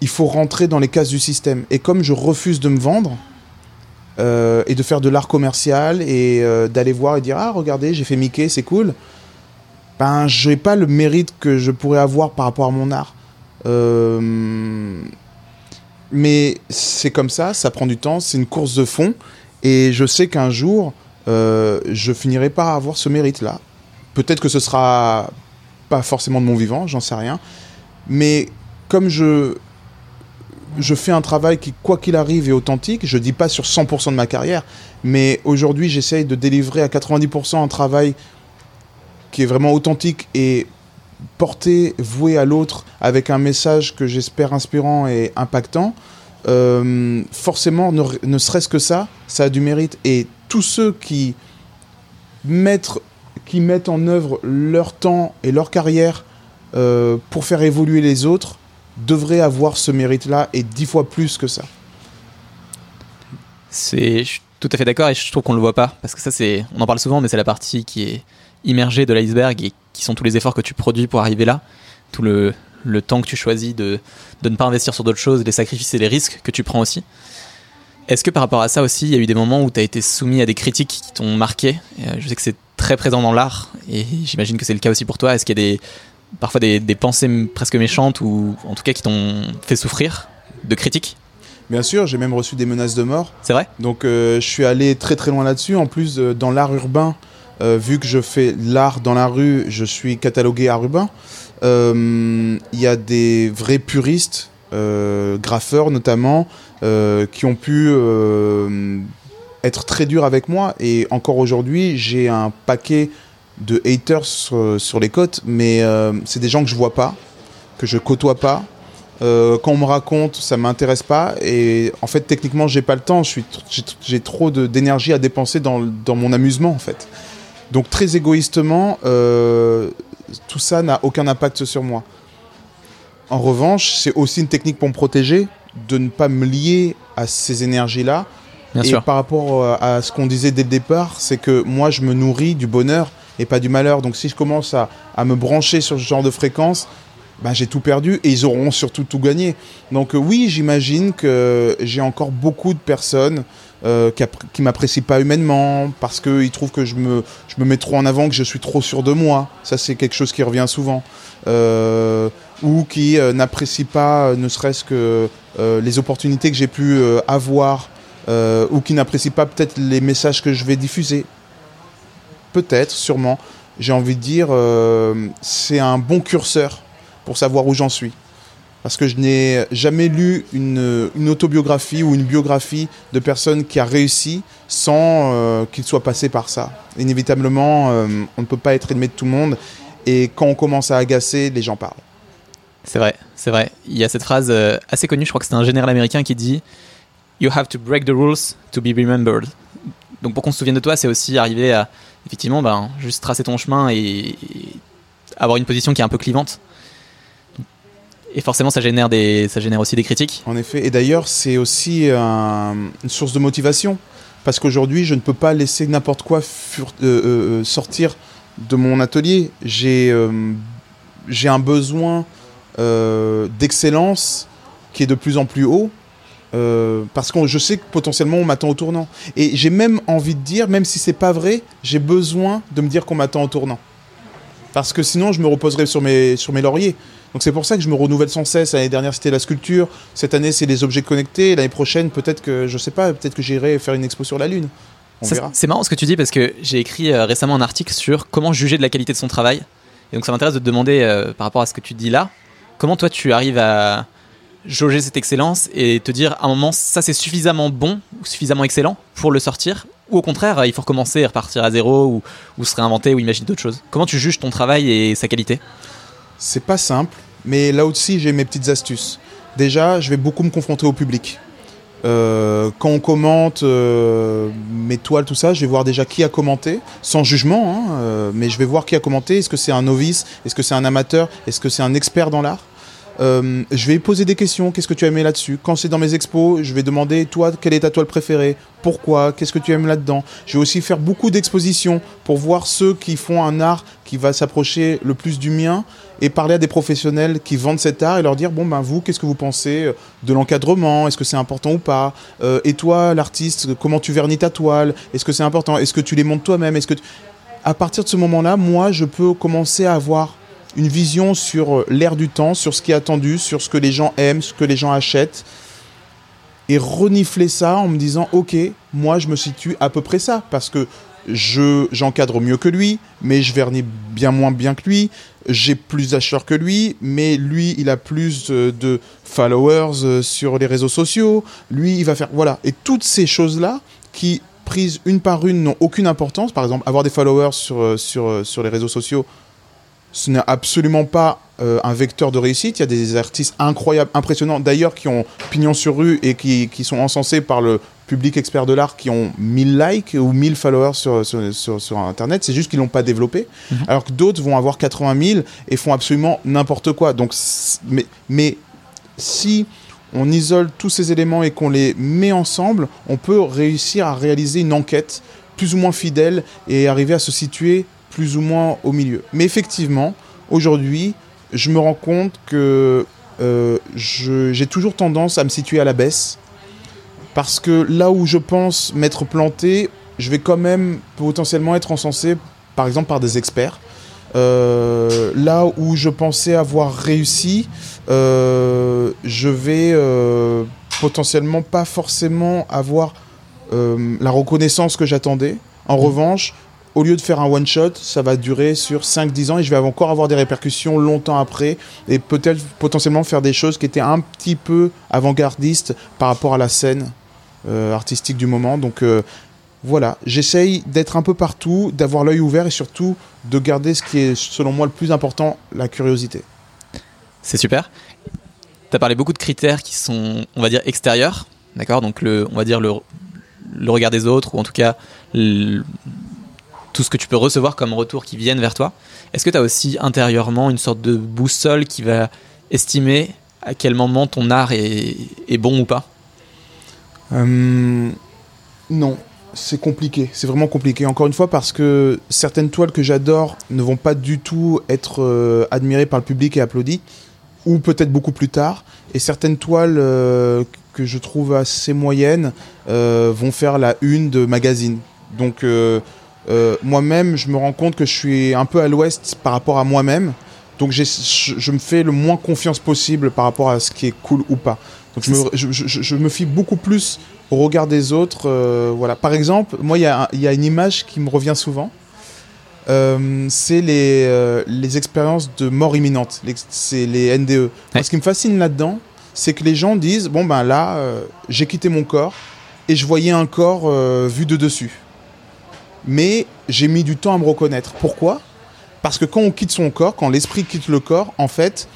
Speaker 2: il faut rentrer dans les cases du système. Et comme je refuse de me vendre, euh, et de faire de l'art commercial, et d'aller voir et dire Ah, regardez, j'ai fait Mickey, c'est cool, ben, je n'ai pas le mérite que je pourrais avoir par rapport à mon art. Euh, mais c'est comme ça, ça prend du temps, c'est une course de fond. Et je sais qu'un jour, euh, je finirai par avoir ce mérite-là. Peut-être que ce sera pas forcément de mon vivant, j'en sais rien. Mais comme je, je fais un travail qui, quoi qu'il arrive, est authentique, je dis pas sur 100% de ma carrière, mais aujourd'hui, j'essaye de délivrer à 90% un travail qui est vraiment authentique et porté, voué à l'autre, avec un message que j'espère inspirant et impactant, euh, forcément, ne, serait-ce que ça, ça a du mérite. Et tous ceux qui mettent, qui mettent en œuvre leur temps et leur carrière euh, pour faire évoluer les autres devraient avoir ce mérite-là et dix fois plus que ça.
Speaker 1: C'est, je suis tout à fait d'accord et je trouve qu'on ne le voit pas parce que ça c'est, on en parle souvent, mais c'est la partie qui est immergée de l'iceberg et qui sont tous les efforts que tu produis pour arriver là, tout le, le temps que tu choisis de, de ne pas investir sur d'autres choses, les sacrifices et les risques que tu prends aussi. Est-ce que par rapport à ça aussi, il y a eu des moments où tu as été soumis à des critiques qui t'ont marqué? Euh, Je sais que c'est très présent dans l'art et j'imagine que c'est le cas aussi pour toi. Est-ce qu'il y a des, parfois des, des, pensées presque méchantes ou en tout cas qui t'ont fait souffrir de critiques
Speaker 2: Bien sûr, j'ai même reçu des menaces de mort.
Speaker 1: C'est vrai?
Speaker 2: Donc euh, je suis allé très très loin là-dessus. En plus, euh, dans l'art urbain, euh, vu que je fais l'art dans la rue, je suis catalogué art urbain. Il y a des vrais puristes, graffeurs notamment, qui ont pu être très durs avec moi. Et encore aujourd'hui, j'ai un paquet de haters sur, les côtes, mais c'est des gens que je vois pas, que je côtoie pas. quand on me raconte, ça m'intéresse pas. Et en fait, techniquement, j'ai pas le temps. J'ai trop d'énergie à dépenser dans, dans, mon amusement, en fait. Donc très égoïstement, euh, tout ça n'a aucun impact sur moi. En revanche, c'est aussi une technique pour me protéger, de ne pas me lier à ces énergies-là. Et par rapport euh, à ce qu'on disait dès le départ, c'est que moi, je me nourris du bonheur et pas du malheur. Donc si je commence à, me brancher sur ce genre de fréquence, bah, j'ai tout perdu et ils auront surtout tout gagné. Donc euh, oui, j'imagine que j'ai encore beaucoup de personnes euh, qui, m'apprécient pas humainement, parce qu'ils trouvent que je me, je me mets trop en avant, que je suis trop sûr de moi. Ça, c'est quelque chose qui revient souvent. Euh, ou qui n'apprécient pas, ne serait-ce que les opportunités que j'ai pu avoir, ou qui n'apprécient pas peut-être les messages que je vais diffuser. Peut-être, sûrement, j'ai envie de dire, c'est un bon curseur pour savoir où j'en suis parce que je n'ai jamais lu une, autobiographie ou une biographie de personne qui a réussi sans euh, qu'il soit passé par ça. Inévitablement, euh, on ne peut pas être aimé de tout le monde, et quand on commence à agacer, les gens parlent.
Speaker 1: C'est vrai, c'est vrai. Il y a cette phrase euh, assez connue, je crois que c'est un général américain qui dit You have to break the rules to be remembered. Donc pour qu'on se souvienne de toi, c'est aussi arriver à effectivement ben, juste tracer ton chemin et avoir une position qui est un peu clivante. Et forcément, ça génère, des, ça génère aussi des critiques.
Speaker 2: En effet. Et d'ailleurs, c'est aussi une source de motivation. Parce qu'aujourd'hui, je ne peux pas laisser n'importe quoi euh, euh, euh, sortir de mon atelier. J'ai un besoin d'excellence qui est de plus en plus haut. Parce que je sais que potentiellement on m'attend au tournant. Et j'ai même envie de dire, même si c'est pas vrai, j'ai besoin de me dire qu'on m'attend au tournant. Parce que sinon, je me reposerai sur mes, sur mes lauriers. Donc c'est pour ça que je me renouvelle sans cesse. L'année dernière, c'était la sculpture. Cette année, c'est les objets connectés. L'année prochaine, peut-être que, je sais pas, peut-être que j'irai faire une expo sur la Lune.
Speaker 1: C'est marrant ce que tu dis parce que j'ai écrit euh, récemment un article sur comment juger de la qualité de son travail. Et donc ça m'intéresse de te demander, euh, par rapport à ce que tu dis là, comment toi tu arrives à jauger cette excellence et te dire à un moment ça c'est suffisamment bon ou suffisamment excellent pour le sortir ou au contraire il faut recommencer et repartir à zéro ou, se réinventer ou imaginer d'autres choses. Comment tu juges ton travail et sa qualité?
Speaker 2: C'est pas simple, mais là aussi j'ai mes petites astuces. Déjà, je vais beaucoup me confronter au public. Euh, quand on commente euh, mes toiles, tout ça, je vais voir déjà qui a commenté, sans jugement, hein, euh, mais je vais voir qui a commenté. Est-ce que c'est un novice? Est-ce que c'est un amateur? Est-ce que c'est un expert dans l'art? Euh, je vais poser des questions. Qu'est-ce que tu as aimé là-dessus Quand c'est dans mes expos, je vais demander toi, quelle est ta toile préférée Pourquoi Qu'est-ce que tu aimes là-dedans Je vais aussi faire beaucoup d'expositions pour voir ceux qui font un art qui va s'approcher le plus du mien et parler à des professionnels qui vendent cet art et leur dire bon ben vous, qu'est-ce que vous pensez de l'encadrement? Est-ce que c'est important ou pas? Euh, Et toi, l'artiste, comment tu vernis ta toile? Est-ce que c'est important? Est-ce que tu les montes toi-même? Est-ce que à partir de ce moment-là, moi, je peux commencer à avoir une vision sur euh, l'air du temps, sur ce qui est attendu, sur ce que les gens aiment, ce que les gens achètent, et renifler ça en me disant, ok, moi je me situe à peu près ça, parce que je j'encadre mieux que lui, mais je vernis bien moins bien que lui. J'ai plus d'acheteurs que lui, mais lui, il a plus euh, de followers euh, sur les réseaux sociaux. Lui, il va faire voilà. Et toutes ces choses là qui prises une par une n'ont aucune importance. Par exemple, avoir des followers sur sur sur les réseaux sociaux, ce n'est absolument pas euh, un vecteur de réussite. Il y a des artistes incroyables, impressionnants, d'ailleurs, qui ont pignon sur rue et qui, qui sont encensés par le public expert de l'art, qui ont 1000 likes ou 1000 followers sur, sur, sur, Internet. C'est juste qu'ils ne l'ont pas développé. Mhm. Alors que d'autres vont avoir 80 000 et font absolument n'importe quoi. Donc, mais, mais si on isole tous ces éléments et qu'on les met ensemble, on peut réussir à réaliser une enquête plus ou moins fidèle et arriver à se situer plus ou moins au milieu. Mais effectivement, aujourd'hui, je me rends compte que euh, j'ai toujours tendance à me situer à la baisse. Parce que là où je pense m'être planté, je vais quand même potentiellement être encensé, par exemple, par des experts. Euh, là où je pensais avoir réussi, euh, je vais potentiellement pas forcément avoir la reconnaissance que j'attendais. En mmh. revanche, au lieu de faire un one shot, ça va durer sur 5-10 ans et je vais encore avoir des répercussions longtemps après et peut-être potentiellement faire des choses qui étaient un petit peu avant-gardistes par rapport à la scène euh, artistique du moment. Donc euh, voilà, j'essaye d'être un peu partout, d'avoir l'œil ouvert et surtout de garder ce qui est selon moi le plus important, la curiosité.
Speaker 1: C'est super. Tu as parlé beaucoup de critères qui sont, on va dire, extérieurs. D'accord? Donc, le, on va dire le, le regard des autres, ou en tout cas tout ce que tu peux recevoir comme retour qui viennent vers toi. Est-ce que tu as aussi intérieurement une sorte de boussole qui va estimer à quel moment ton art est, bon ou pas?
Speaker 2: Euh, Non, c'est compliqué, c'est vraiment compliqué. Encore une fois, parce que certaines toiles que j'adore ne vont pas du tout être euh, admirées par le public et applaudies, ou peut-être beaucoup plus tard. Et certaines toiles euh, que je trouve assez moyennes vont faire la une de magazine. Donc euh, moi-même, je me rends compte que je suis un peu à l'ouest par rapport à moi-même. Donc je, me fais le moins confiance possible par rapport à ce qui est cool ou pas. Donc je me, fie beaucoup plus au regard des autres. Euh, voilà. Par exemple, moi, il y, a une image qui me revient souvent. euh, c'est les, euh, les expériences de mort imminente, c'est les NDE. Ce qui me fascine là-dedans, c'est que les gens disent bon ben là, j'ai quitté mon corps et je voyais un corps vu de dessus. Mais j'ai mis du temps à me reconnaître. Pourquoi? Parce que quand on quitte son corps, quand l'esprit quitte le corps, en fait,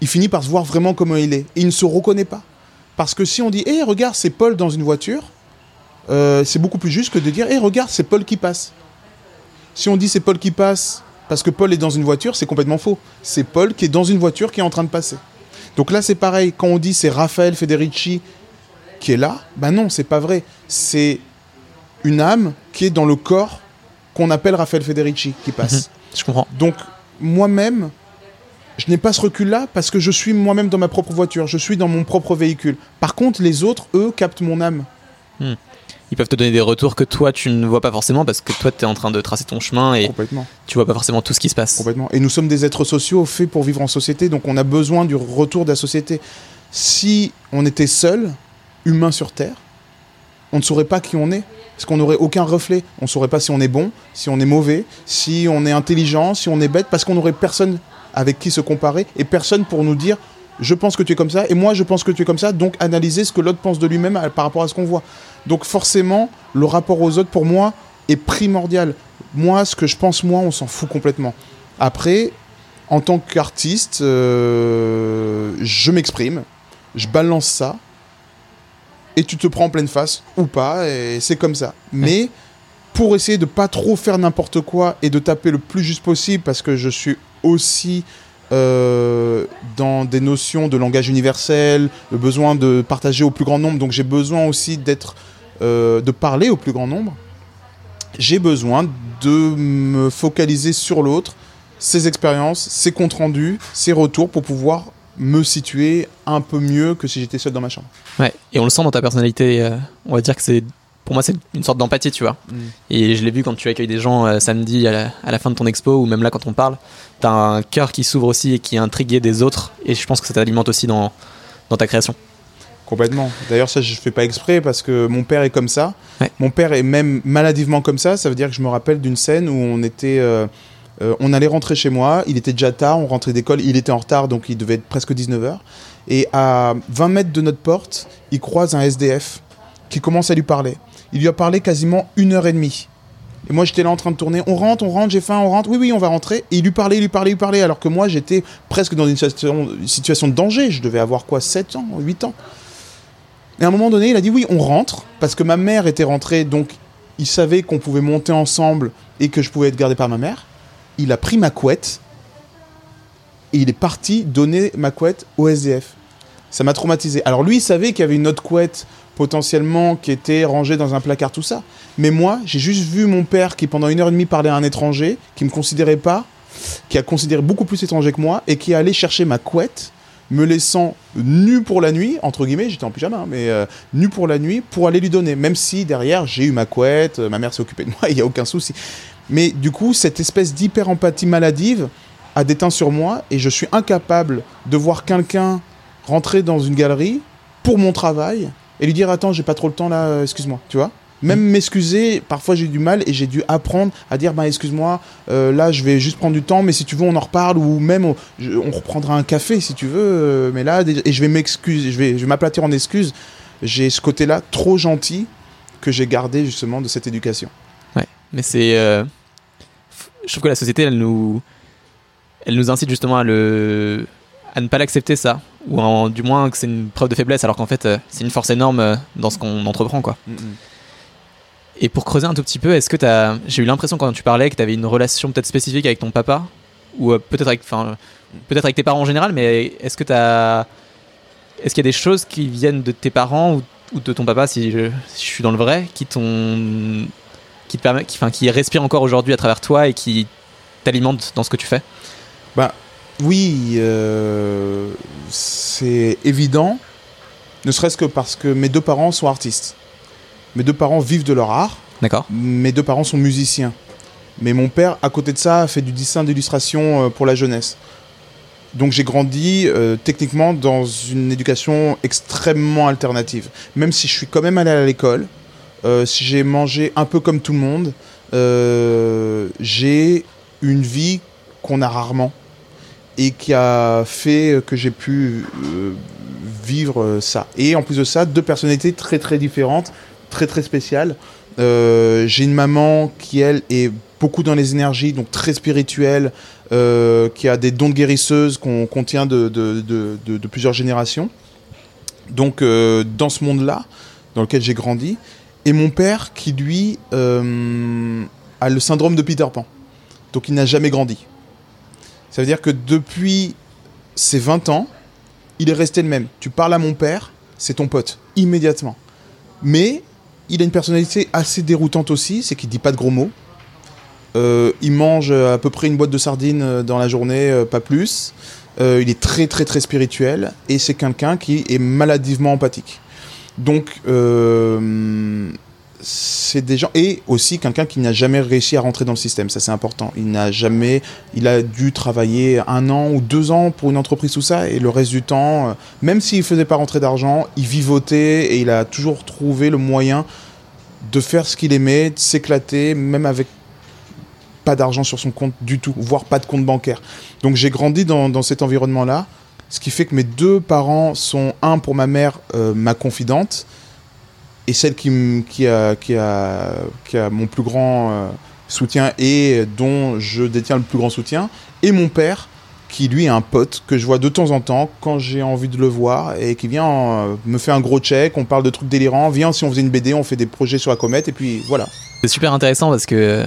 Speaker 2: il finit par se voir vraiment comme il est. Et il ne se reconnaît pas. Parce que si on dit hé, regarde, c'est Paul dans une voiture, c'est beaucoup plus juste que de dire hé, regarde, c'est Paul qui passe. Si on dit c'est Paul qui passe parce que Paul est dans une voiture, c'est complètement faux. C'est Paul qui est dans une voiture qui est en train de passer. Donc là, c'est pareil. Quand on dit c'est Raphaël Federici qui est là, ben non, c'est pas vrai. C'est une âme qui est dans le corps qu'on appelle Raphaël Federici qui passe.
Speaker 1: Mhm. je comprends.
Speaker 2: Donc moi-même, je n'ai pas ce recul-là parce que je suis moi-même dans ma propre voiture, je suis dans mon propre véhicule. Par contre, les autres, eux, captent mon âme.
Speaker 1: Hmm ils peuvent te donner des retours que toi tu ne vois pas forcément parce que toi tu es en train de tracer ton chemin et tu vois pas forcément tout ce qui se passe.
Speaker 2: Complètement. Et nous sommes des êtres sociaux faits pour vivre en société, donc on a besoin du retour de la société. Si on était seul, humain sur Terre, on ne saurait pas qui on est. Parce qu'on n'aurait aucun reflet? On ne saurait pas si on est bon, si on est mauvais, si on est intelligent, si on est bête, parce qu'on n'aurait personne avec qui se comparer et personne pour nous dire je pense que tu es comme ça et moi je pense que tu es comme ça, donc analyser ce que l'autre pense de lui-même par rapport à ce qu'on voit. Donc forcément, le rapport aux autres, pour moi, est primordial. Moi, ce que je pense, moi, on s'en fout complètement. Après, en tant qu'artiste, euh, je m'exprime, je balance ça, et tu te prends en pleine face, ou pas, et c'est comme ça. Mais pour essayer de pas trop faire n'importe quoi et de taper le plus juste possible, parce que je suis aussi euh, dans des notions de langage universel, le besoin de partager au plus grand nombre, donc j'ai besoin aussi d'être euh, de parler au plus grand nombre, j'ai besoin de me focaliser sur l'autre, ses expériences, ses comptes rendus, ses retours pour pouvoir me situer un peu mieux que si j'étais seul dans ma chambre.
Speaker 1: Ouais, et on le sent dans ta personnalité. Euh, on va dire que c'est, pour moi, c'est une sorte d'empathie, tu vois. Mm. Et je l'ai vu quand tu accueilles des gens euh, samedi à la, fin de ton expo, ou même là quand on parle. T'as un cœur qui s'ouvre aussi et qui est intrigué des autres. Et je pense que ça t'alimente aussi dans, dans ta création.
Speaker 2: Complètement. D'ailleurs, ça, je fais pas exprès parce que mon père est comme ça. Mon père est même maladivement comme ça. Ça veut dire que je me rappelle d'une scène où on était. Euh, euh, on allait rentrer chez moi, il était déjà tard, on rentrait d'école, il était en retard, donc il devait être presque 19h. Et à 20 mètres de notre porte, il croise un SDF qui commence à lui parler. Il lui a parlé quasiment une heure et demie. Et moi, j'étais là en train de tourner. On rentre, on rentre, j'ai faim, on rentre. Oui, oui, on va rentrer. Et il lui parlait, il lui parlait, il lui parlait. Alors que moi, j'étais presque dans une situation, une situation de danger. Je devais avoir quoi 7 ans, 8 ans et à un moment donné, il a dit oui, on rentre, parce que ma mère était rentrée, donc il savait qu'on pouvait monter ensemble et que je pouvais être gardé par ma mère. Il a pris ma couette et il est parti donner ma couette au SDF. Ça m'a traumatisé. Alors lui, il savait qu'il y avait une autre couette potentiellement qui était rangée dans un placard, tout ça. Mais moi, j'ai juste vu mon père qui pendant une heure et demie parlait à un étranger, qui me considérait pas, qui a considéré beaucoup plus étranger que moi, et qui est allé chercher ma couette me laissant nu pour la nuit, entre guillemets, j'étais en pyjama, hein, mais euh, nu pour la nuit, pour aller lui donner. Même si derrière, j'ai eu ma couette, euh, ma mère s'est occupée de moi, il n'y a aucun souci. Mais du coup, cette espèce d'hyper-empathie maladive a déteint sur moi et je suis incapable de voir quelqu'un rentrer dans une galerie pour mon travail et lui dire Attends, j'ai pas trop le temps là, euh, excuse-moi, tu vois même m'excuser, parfois j'ai du mal et j'ai dû apprendre à dire bah excuse-moi, euh, là je vais juste prendre du temps, mais si tu veux on en reparle ou même on, reprendra un café si tu veux. Euh, mais là et je vais m'excuser, je vais, je vais m'aplatir en excuses. J'ai ce côté-là trop gentil que j'ai gardé justement de cette éducation.
Speaker 1: Mais c'est, euh, je trouve que la société elle nous, elle nous incite justement à le, à ne pas l'accepter ça, ou du moins que c'est une preuve de faiblesse, alors qu'en fait c'est une force énorme dans ce qu'on entreprend quoi. Mm, mm. Et pour creuser un tout petit peu, est-ce que tu as. J'ai eu l'impression quand tu parlais que tu avais une relation peut-être spécifique avec ton papa, ou euh, peut-être avec, enfin, peut-être avec tes parents en général, mais est-ce que tu as. Est-ce qu'il y a des choses qui viennent de tes parents ou, de ton papa, si je, suis dans le vrai, qui t'ont. Qui te permet, qui, enfin, qui respirent encore aujourd'hui à travers toi et qui t'alimentent dans ce que tu fais
Speaker 2: Bah oui, euh, c'est évident, ne serait-ce que parce que mes deux parents sont artistes. Mes deux parents vivent de leur art.
Speaker 1: D'accord.
Speaker 2: Mes deux parents sont musiciens. Mais mon père, à côté de ça, a fait du dessin d'illustration euh, pour la jeunesse. Donc j'ai grandi euh, techniquement dans une éducation extrêmement alternative. Même si je suis quand même allé à l'école, j'ai mangé un peu comme tout le monde, j'ai une vie qu'on a rarement et qui a fait que j'ai pu euh, vivre ça. Et en plus de ça, deux personnalités très très différentes, très très spéciales. Euh, j'ai une maman qui, elle, est beaucoup dans les énergies, donc très spirituelle, euh, qui a des dons de guérisseuse qu'on contient de, plusieurs générations. Donc, dans ce monde-là, dans lequel j'ai grandi, et mon père qui, lui, a le syndrome de Peter Pan. Donc, il n'a jamais grandi. Ça veut dire que depuis ses 20 ans, il est resté le même. Tu parles à mon père, c'est ton pote, immédiatement. Mais il a une personnalité assez déroutante aussi, c'est qu'il dit pas de gros mots. Euh, il mange à peu près une boîte de sardines euh, dans la journée, euh, pas plus. il est très très très spirituel et c'est quelqu'un qui est maladivement empathique. Donc c'est des gens et aussi quelqu'un qui n'a jamais réussi à rentrer dans le système. Ça, c'est important. Il n'a jamais, il a dû travailler un an ou deux ans pour une entreprise tout ça et le reste du temps, euh, même s'il faisait pas rentrer d'argent, il vivotait et il a toujours trouvé le moyen de faire ce qu'il aimait, de s'éclater, même avec pas d'argent sur son compte du tout, voire pas de compte bancaire. Donc j'ai grandi dans, cet environnement-là, ce qui fait que mes deux parents sont un pour ma mère, euh, ma confidente et celle qui, a, qui, a, qui a mon plus grand euh, soutien et dont je détiens le plus grand soutien, et mon père, qui lui est un pote que je vois de temps en temps quand j'ai envie de le voir et qui vient euh, me fait un gros check, on parle de trucs délirants, viens si on faisait une BD, on fait des projets sur la comète et puis voilà.
Speaker 1: C'est super intéressant parce que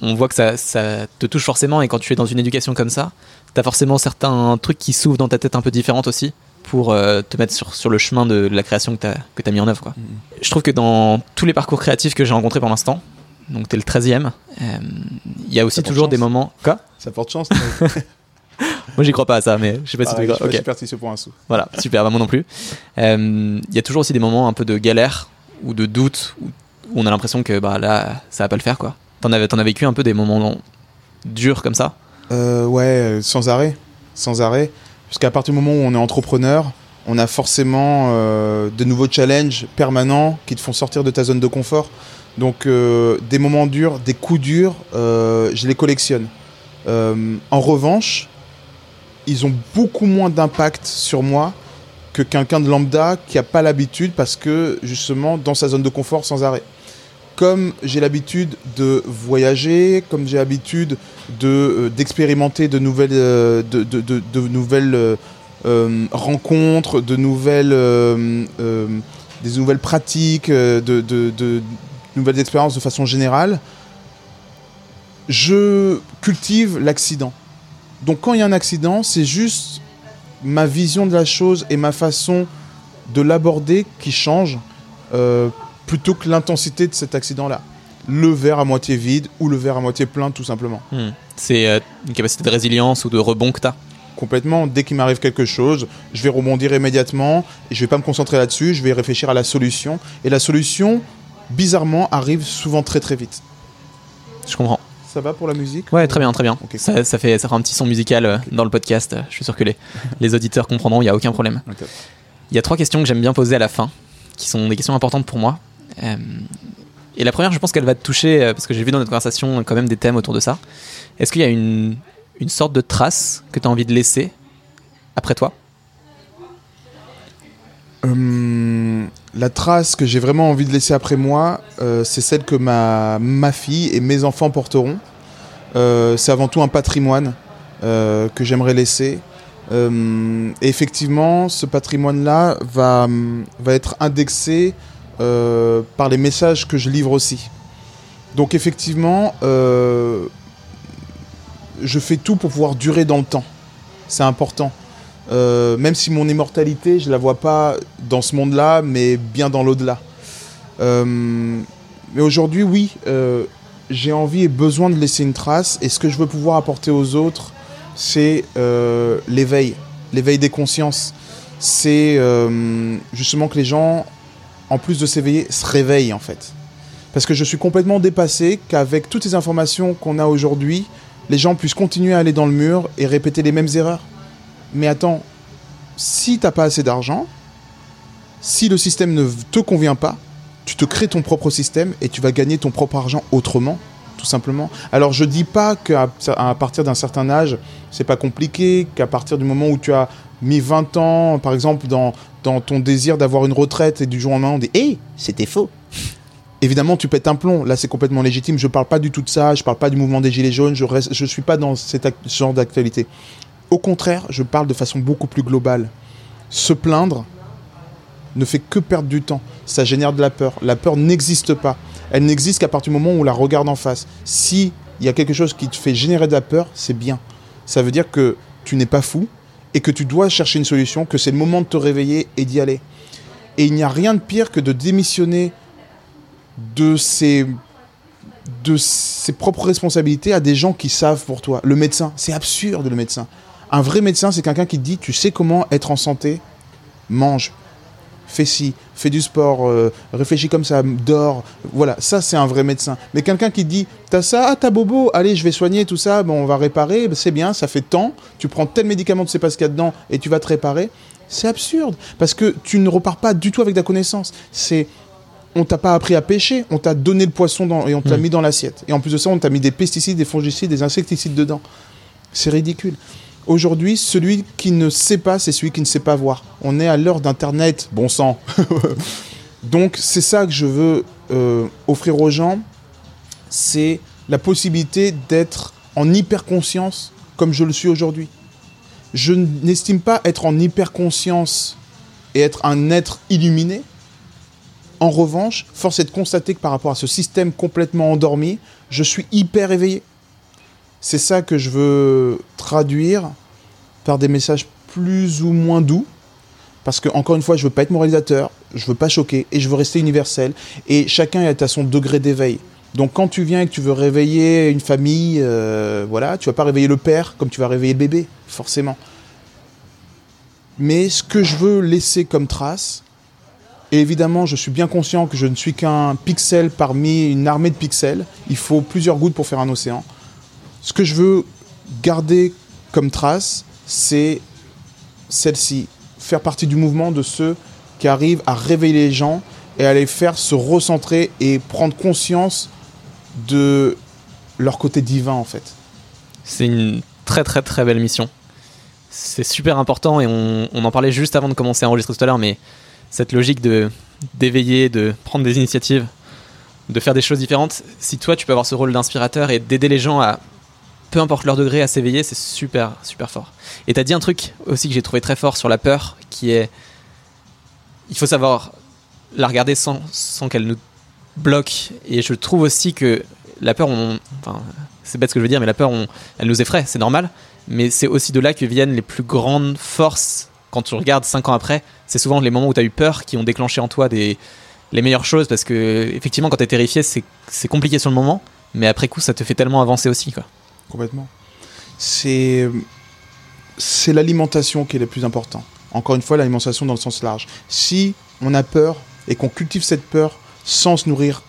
Speaker 1: on voit que ça, ça, te touche forcément et quand tu es dans une éducation comme ça, tu as forcément certains trucs qui s'ouvrent dans ta tête un peu différentes aussi pour euh, te mettre sur, sur, le chemin de, la création que tu as, que as mis en œuvre. Quoi. Mm-hmm. Je trouve que dans tous les parcours créatifs que j'ai rencontrés pour l'instant, donc tu es le 13e, il y a aussi toujours des moments. Quoi?
Speaker 2: Ça porte chance.
Speaker 1: moi j'y crois pas à ça, mais je sais pas si
Speaker 2: ah, tu es superstitieux pour un sou.
Speaker 1: Voilà, super, bah, moi non plus. Il y a toujours aussi des moments un peu de galère ou de doute où, on a l'impression que bah, là ça va pas le faire quoi. T'en en as vécu un peu des moments durs comme ça
Speaker 2: euh, Ouais, sans arrêt. Sans arrêt. Puisqu'à partir du moment où on est entrepreneur, on a forcément euh, de nouveaux challenges permanents qui te font sortir de ta zone de confort. Donc euh, des moments durs, des coups durs, je les collectionne. en revanche, ils ont beaucoup moins d'impact sur moi que quelqu'un de lambda qui n'a pas l'habitude parce que justement dans sa zone de confort sans arrêt comme j'ai l'habitude de voyager, comme j'ai l'habitude de, euh, d'expérimenter de nouvelles, euh, de, nouvelles euh, rencontres, de nouvelles, des nouvelles pratiques, de, nouvelles expériences de façon générale, je cultive l'accident. Donc quand il y a un accident, c'est juste ma vision de la chose et ma façon de l'aborder qui change plutôt que l'intensité de cet accident-là. Le verre à moitié vide ou le verre à moitié plein, tout simplement.
Speaker 1: Hmm. C'est euh, une capacité de résilience ou de rebond que tu as
Speaker 2: Complètement. Dès qu'il m'arrive quelque chose, je vais rebondir immédiatement et je vais pas me concentrer là-dessus, je vais réfléchir à la solution. Et la solution, bizarrement, arrive souvent très très vite.
Speaker 1: Je comprends.
Speaker 2: Ça va pour la musique
Speaker 1: Ouais, très bien, très bien. Ça, ça, fait, ça fera un petit son musical euh, dans le podcast. Je suis sûr que les, les auditeurs comprendront, il n'y a aucun problème. Il y a trois questions que j'aime bien poser à la fin, qui sont des questions importantes pour moi. Euh, et la première, je pense qu'elle va te toucher, euh, parce que j'ai vu dans notre conversation quand même des thèmes autour de ça. Est-ce qu'il y a une, une sorte de trace que tu as envie de laisser après toi?
Speaker 2: Hum, La trace que j'ai vraiment envie de laisser après moi, euh, c'est celle que ma, ma fille et mes enfants porteront. c'est avant tout un patrimoine que j'aimerais laisser. et effectivement, ce patrimoine-là va, va être indexé euh, par les messages que je livre aussi. Donc effectivement, euh, je fais tout pour pouvoir durer dans le temps. C'est important. Euh, même si mon immortalité, je la vois pas dans ce monde-là, mais bien dans l'au-delà. mais aujourd'hui, oui, j'ai envie et besoin de laisser une trace. Et ce que je veux pouvoir apporter aux autres, c'est l'éveil, l'éveil des consciences. C'est justement que les gens en plus de s'éveiller, se réveille en fait. Parce que je suis complètement dépassé qu'avec toutes ces informations qu'on a aujourd'hui, les gens puissent continuer à aller dans le mur et répéter les mêmes erreurs. Mais attends, si t'as pas assez d'argent, si le système ne te convient pas, tu te crées ton propre système et tu vas gagner ton propre argent autrement, Alors je dis pas qu'à partir d'un certain âge, c'est pas compliqué, qu'à partir du moment où tu as mis 20 ans, par exemple, dans, dans ton désir d'avoir une retraite et du jour au lendemain, on dit Hé, c'était faux Évidemment, tu pètes un plomb. Là, c'est complètement légitime. Je parle pas du tout de ça. Je parle pas du mouvement des Gilets jaunes. Je ne je suis pas dans ce genre d'actualité. Au contraire, je parle de façon beaucoup plus globale. Se plaindre ne fait que perdre du temps. Ça génère de la peur. La peur n'existe pas. Elle n'existe qu'à partir du moment où on la regarde en face. Si il y a quelque chose qui te fait générer de la peur, c'est bien. Ça veut dire que tu n'es pas fou et que tu dois chercher une solution, que c'est le moment de te réveiller et d'y aller. Et il n'y a rien de pire que de démissionner de ses, de ses propres responsabilités à des gens qui savent pour toi. Le médecin, c'est absurde le médecin. Un vrai médecin, c'est quelqu'un qui te dit, tu sais comment être en santé, mange, fais ci, fais du sport, euh, réfléchis comme ça, dors. Voilà, ça c'est un vrai médecin. Mais quelqu'un qui dit, t'as ça, ah t'as bobo, allez je vais soigner tout ça, bon on va réparer, c'est bien, ça fait tant, tu prends tel médicament, tu sais pas ce qu'il y a dedans et tu vas te réparer. C'est absurde, parce que tu ne repars pas du tout avec ta connaissance. C'est on t'a pas appris à pêcher, on t'a donné le poisson dans, et on t'a hmm. mis dans l'assiette. Et en plus de ça, on t'a mis des pesticides, des fongicides, des insecticides dedans. C'est ridicule. Aujourd'hui, celui qui ne sait pas, c'est celui qui ne sait pas voir. On est à l'heure d'Internet, bon sang. Donc c'est ça que je veux euh, offrir aux gens, c'est la possibilité d'être en hyper conscience comme je le suis aujourd'hui. Je n'estime pas être en hyper conscience et être un être illuminé, en revanche, force est de constater que par rapport à ce système complètement endormi, je suis hyper éveillé. C'est ça que je veux traduire par des messages plus ou moins doux. Parce que, encore une fois, je veux pas être moralisateur, je veux pas choquer et je veux rester universel. Et chacun est à son degré d'éveil. Donc, quand tu viens et que tu veux réveiller une famille, euh, voilà, tu vas pas réveiller le père comme tu vas réveiller le bébé, forcément. Mais ce que je veux laisser comme trace, et évidemment, je suis bien conscient que je ne suis qu'un pixel parmi une armée de pixels. Il faut plusieurs gouttes pour faire un océan. Ce que je veux garder comme trace, c'est celle-ci. Faire partie du mouvement de ceux qui arrivent à réveiller les gens et à les faire se recentrer et prendre conscience de leur côté divin, en fait.
Speaker 1: C'est une très très très belle mission. C'est super important et on, en parlait juste avant de commencer à enregistrer tout à l'heure, mais cette logique de d'éveiller, de prendre des initiatives, de faire des choses différentes. Si toi, tu peux avoir ce rôle d'inspirateur et d'aider les gens à, peu importe leur degré, à s'éveiller, c'est super, super fort. Et tu as dit un truc aussi que j'ai trouvé très fort sur la peur, qui est, il faut savoir la regarder sans, sans qu'elle nous bloque. Et je trouve aussi que la peur, enfin, c'est bête ce que je veux dire, mais la peur, elle nous effraie, c'est normal. Mais c'est aussi de là que viennent les plus grandes forces quand tu regardes 5 ans après, c'est souvent les moments où tu as eu peur qui ont déclenché en toi des, les meilleures choses parce que effectivement quand tu es terrifié c'est compliqué sur le moment mais après coup ça te fait tellement avancer aussi quoi.
Speaker 2: Complètement. C'est c'est l'alimentation qui est le plus important. Encore une fois l'alimentation dans le sens large. Si on a peur et qu'on cultive cette peur sans se nourrir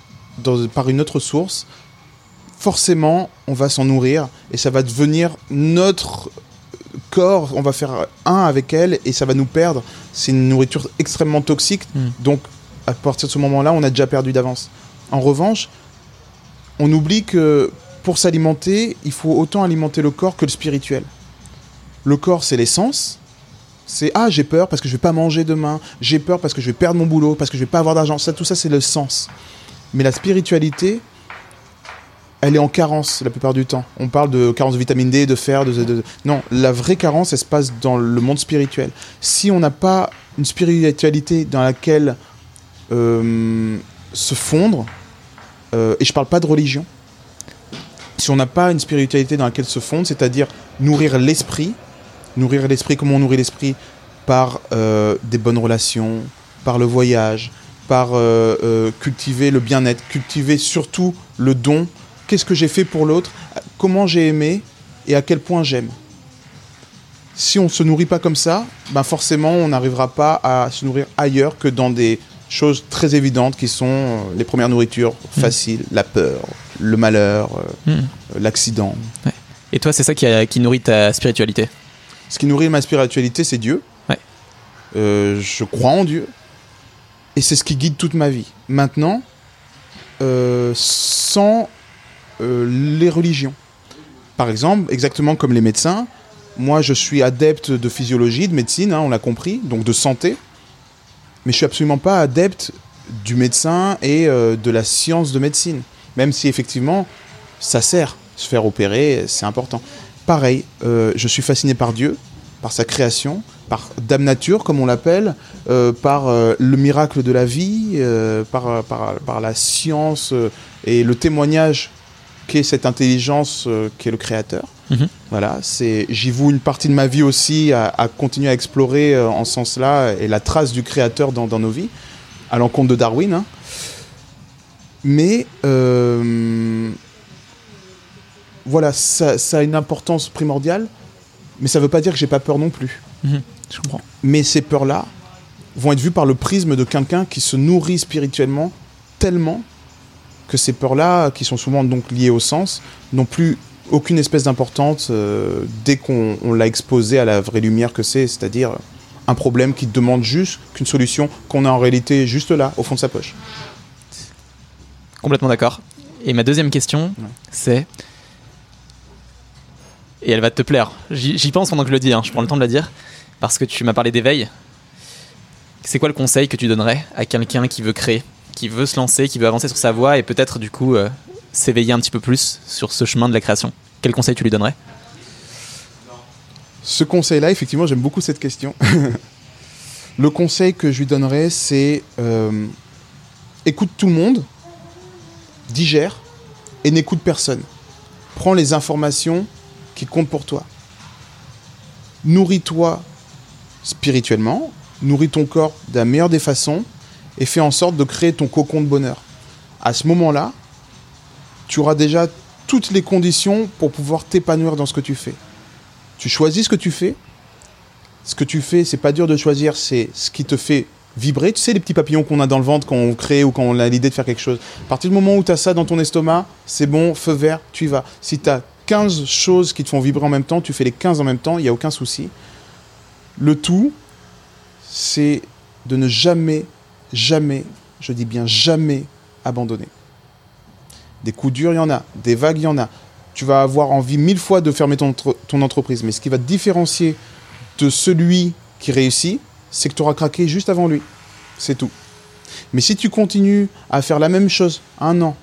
Speaker 2: par une autre source, forcément on va s'en nourrir et ça va devenir notre corps, on va faire un avec elle et ça va nous perdre. C'est une nourriture extrêmement toxique. Hmm. Donc, à partir de ce moment-là, on a déjà perdu d'avance. En revanche, on oublie que pour s'alimenter, il faut autant alimenter le corps que le spirituel. Le corps, c'est l'essence. C'est ah, j'ai peur parce que je vais pas manger demain, j'ai peur parce que je vais perdre mon boulot, parce que je vais pas avoir d'argent. Ça, tout ça, c'est le sens. Mais la spiritualité, elle est en carence la plupart du temps. On parle de carence de vitamine D, de fer, de, non, la vraie carence, elle se passe dans le monde spirituel. Si on n'a pas une spiritualité dans laquelle euh, se fondre, euh, et je parle pas de religion, si on n'a pas une spiritualité dans laquelle se fondre, c'est-à-dire nourrir l'esprit, nourrir l'esprit, comment on nourrit l'esprit? Par euh, des bonnes relations, par le voyage, par cultiver le bien-être, cultiver surtout le don. Qu'est-ce que j'ai fait pour l'autre, comment j'ai aimé et à quel point j'aime? Si on ne se nourrit pas comme ça, ben forcément on n'arrivera pas à se nourrir ailleurs que dans des choses très évidentes qui sont euh, les premières nourritures faciles, la peur, le malheur, euh, mmh. euh, l'accident.
Speaker 1: Et toi, c'est ça qui, qui, nourrit ta spiritualité?
Speaker 2: Ce qui nourrit ma spiritualité, c'est Dieu. je crois en Dieu. Et c'est ce qui guide toute ma vie. Maintenant, sans les religions. Par exemple, exactement comme les médecins, moi je suis adepte de physiologie, de médecine, hein, on l'a compris, donc de santé, mais je suis absolument pas adepte du médecin et de la science de médecine, même si effectivement ça sert, se faire opérer, c'est important. Pareil, je suis fasciné par Dieu, par sa création, par Dame Nature, comme on l'appelle, euh, par euh, le miracle de la vie, euh, par, par, la science et le témoignage qu'est cette intelligence qui est le créateur. Mhm. Voilà, c'est, j'y voue une partie de ma vie aussi à, continuer à explorer en ce sens-là et la trace du créateur dans, nos vies, à l'encontre de Darwin. Hein. Mais voilà, ça, ça, a une importance primordiale, mais ça ne veut pas dire que j'ai pas peur non plus.
Speaker 1: Mhm. je comprends.
Speaker 2: Mais ces peurs-là vont être vues par le prisme de quelqu'un qui se nourrit spirituellement tellement que ces peurs-là, qui sont souvent donc liées au sens, n'ont plus aucune espèce d'importance euh, dès qu'on l'a exposé à la vraie lumière que c'est, c'est-à-dire un problème qui demande juste qu'une solution qu'on a en réalité juste là, au fond de sa poche.
Speaker 1: Complètement d'accord. Et ma deuxième question, c'est et elle va te plaire. J'y pense pendant que je le dis, hein. je prends le temps de la dire, parce que tu m'as parlé d'éveil. C'est quoi le conseil que tu donnerais à quelqu'un qui veut créer, qui veut se lancer, qui veut avancer sur sa voie et peut-être du coup euh, s'éveiller un petit peu plus sur ce chemin de la création? Quel conseil tu lui donnerais?
Speaker 2: Ce conseil-là, effectivement, j'aime beaucoup cette question. le conseil que je lui donnerais, c'est euh, écoute tout le monde, digère et n'écoute personne. Prends les informations qui compte pour toi. Nourris-toi spirituellement, nourris ton corps de la meilleure des façons et fais en sorte de créer ton cocon de bonheur. À ce moment-là, tu auras déjà toutes les conditions pour pouvoir t'épanouir dans ce que tu fais. Tu choisis ce que tu fais. Ce que tu fais, c'est pas dur de choisir, c'est ce qui te fait vibrer. Tu sais, les petits papillons qu'on a dans le ventre quand on crée ou quand on a l'idée de faire quelque chose. À partir du moment où tu as ça dans ton estomac, c'est bon, feu vert, tu y vas. Si tu as 15 choses qui te font vibrer en même temps, tu fais les 15 en même temps, il n'y a aucun souci. Le tout, c'est de ne jamais, jamais, je dis bien jamais, abandonner. Des coups durs, il y en a. Des vagues, il y en a. Tu vas avoir envie mille fois de fermer ton, entreprise. Mais ce qui va te différencier de celui qui réussit, c'est que tu auras craqué juste avant lui. C'est tout. Mais si tu continues à faire la même chose un an,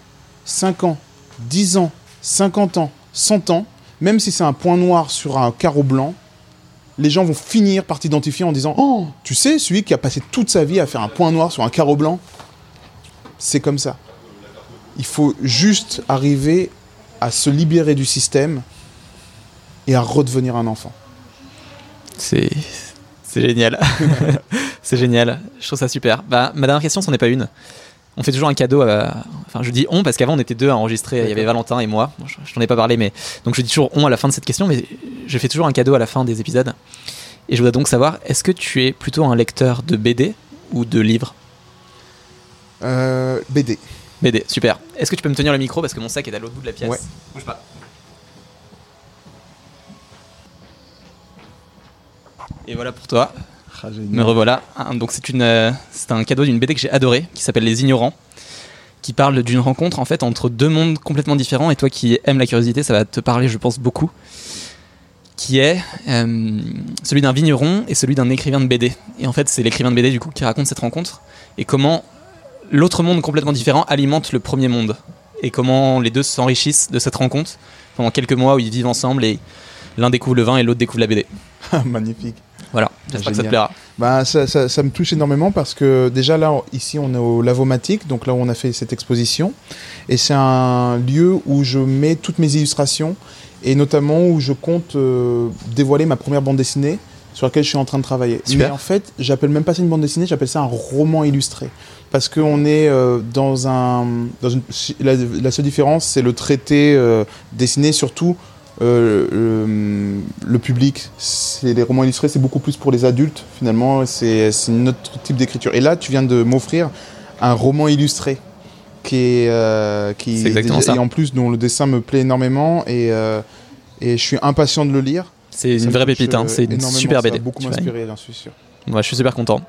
Speaker 2: cinq ans, dix ans, cinquante ans, 100 ans, même si c'est un point noir sur un carreau blanc, les gens vont finir par t'identifier en disant Oh, tu sais, celui qui a passé toute sa vie à faire un point noir sur un carreau blanc, c'est comme ça. Il faut juste arriver à se libérer du système et à redevenir un enfant.
Speaker 1: C'est génial. c'est génial. Je trouve ça super. Bah, ma dernière question, ce n'est pas une on fait toujours un cadeau. enfin, je dis on parce qu'avant on était deux à enregistrer. Il y avait Valentin et moi. je, t'en ai pas parlé, mais donc je dis toujours on à la fin de cette question, mais je fais toujours un cadeau à la fin des épisodes. Et je voudrais donc savoir, est-ce que tu es plutôt un lecteur de BD ou de livres?
Speaker 2: Euh, BD.
Speaker 1: BD, super. Est-ce que tu peux me tenir le micro parce que mon sac est à l'autre bout de la pièce?
Speaker 2: Ouais.
Speaker 1: Bouge pas. Et voilà pour toi. Ah, Me revoilà. Donc c'est une, euh, c'est un cadeau d'une BD que j'ai adoré, qui s'appelle Les Ignorants, qui parle d'une rencontre en fait entre deux mondes complètement différents. Et toi qui aimes la curiosité, ça va te parler, je pense, beaucoup. Qui est euh, celui d'un vigneron et celui d'un écrivain de BD. Et en fait, c'est l'écrivain de BD du coup qui raconte cette rencontre et comment l'autre monde complètement différent alimente le premier monde et comment les deux s'enrichissent de cette rencontre pendant quelques mois où ils vivent ensemble et l'un découvre le vin et l'autre découvre la BD.
Speaker 2: Magnifique.
Speaker 1: Voilà, j'espère que ça te plaira.
Speaker 2: Bah, ça, ça, me touche énormément parce que déjà là, ici, on est au Lavomatique, donc là où on a fait cette exposition. Et c'est un lieu où je mets toutes mes illustrations et notamment où je compte euh, dévoiler ma première bande dessinée sur laquelle je suis en train de travailler.
Speaker 1: Super.
Speaker 2: Mais en fait, j'appelle même pas ça une bande dessinée, j'appelle ça un roman illustré. Parce qu'on est euh, dans un. Dans une, la, seule différence, c'est le traité euh, dessiné surtout euh, euh, le public, c'est les romans illustrés, c'est beaucoup plus pour les adultes finalement. C'est un autre type d'écriture. Et là, tu viens de m'offrir un roman illustré qui est, euh, qui
Speaker 1: et
Speaker 2: en plus dont le dessin me plaît énormément et, et je suis impatient de le lire.
Speaker 1: C'est une vraie pépite, hein. c'est une super BD.
Speaker 2: Ça va beaucoup m'inspirer, j'en suis sûr.
Speaker 1: Moi, je suis super content.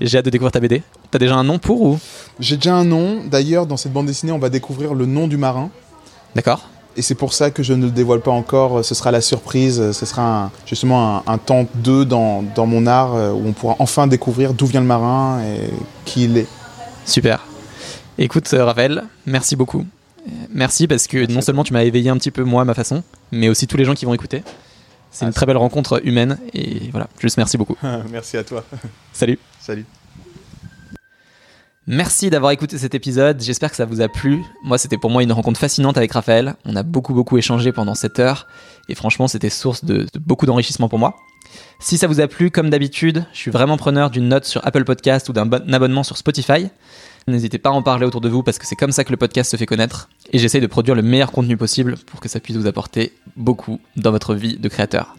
Speaker 1: J'ai hâte de découvrir ta BD. T'as déjà un nom pour ou?
Speaker 2: J'ai déjà un nom. D'ailleurs, dans cette bande dessinée, on va découvrir le nom du marin.
Speaker 1: D'accord.
Speaker 2: Et c'est pour ça que je ne le dévoile pas encore. Ce sera la surprise. Ce sera justement un, temps 2 dans, dans, mon art euh, où on pourra enfin découvrir d'où vient le marin et qui il est.
Speaker 1: Super. Écoute, euh, Raphaël, merci beaucoup. Merci parce que non seulement tu m'as éveillé un petit peu moi ma façon, mais aussi tous les gens qui vont écouter. C'est une ah, très belle rencontre humaine et voilà, juste merci beaucoup.
Speaker 2: merci à toi.
Speaker 1: Salut.
Speaker 2: Salut.
Speaker 1: Merci d'avoir écouté cet épisode, j'espère que ça vous a plu. Moi, c'était pour moi une rencontre fascinante avec Raphaël. On a beaucoup beaucoup échangé pendant cette heure et franchement, c'était source de, beaucoup d'enrichissement pour moi. Si ça vous a plu, comme d'habitude, je suis vraiment preneur d'une note sur Apple Podcast ou d'un abonnement sur Spotify. N'hésitez pas à en parler autour de vous parce que c'est comme ça que le podcast se fait connaître et j'essaie de produire le meilleur contenu possible pour que ça puisse vous apporter beaucoup dans votre vie de créateur.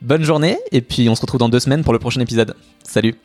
Speaker 1: Bonne journée et puis on se retrouve dans deux semaines pour le prochain épisode. Salut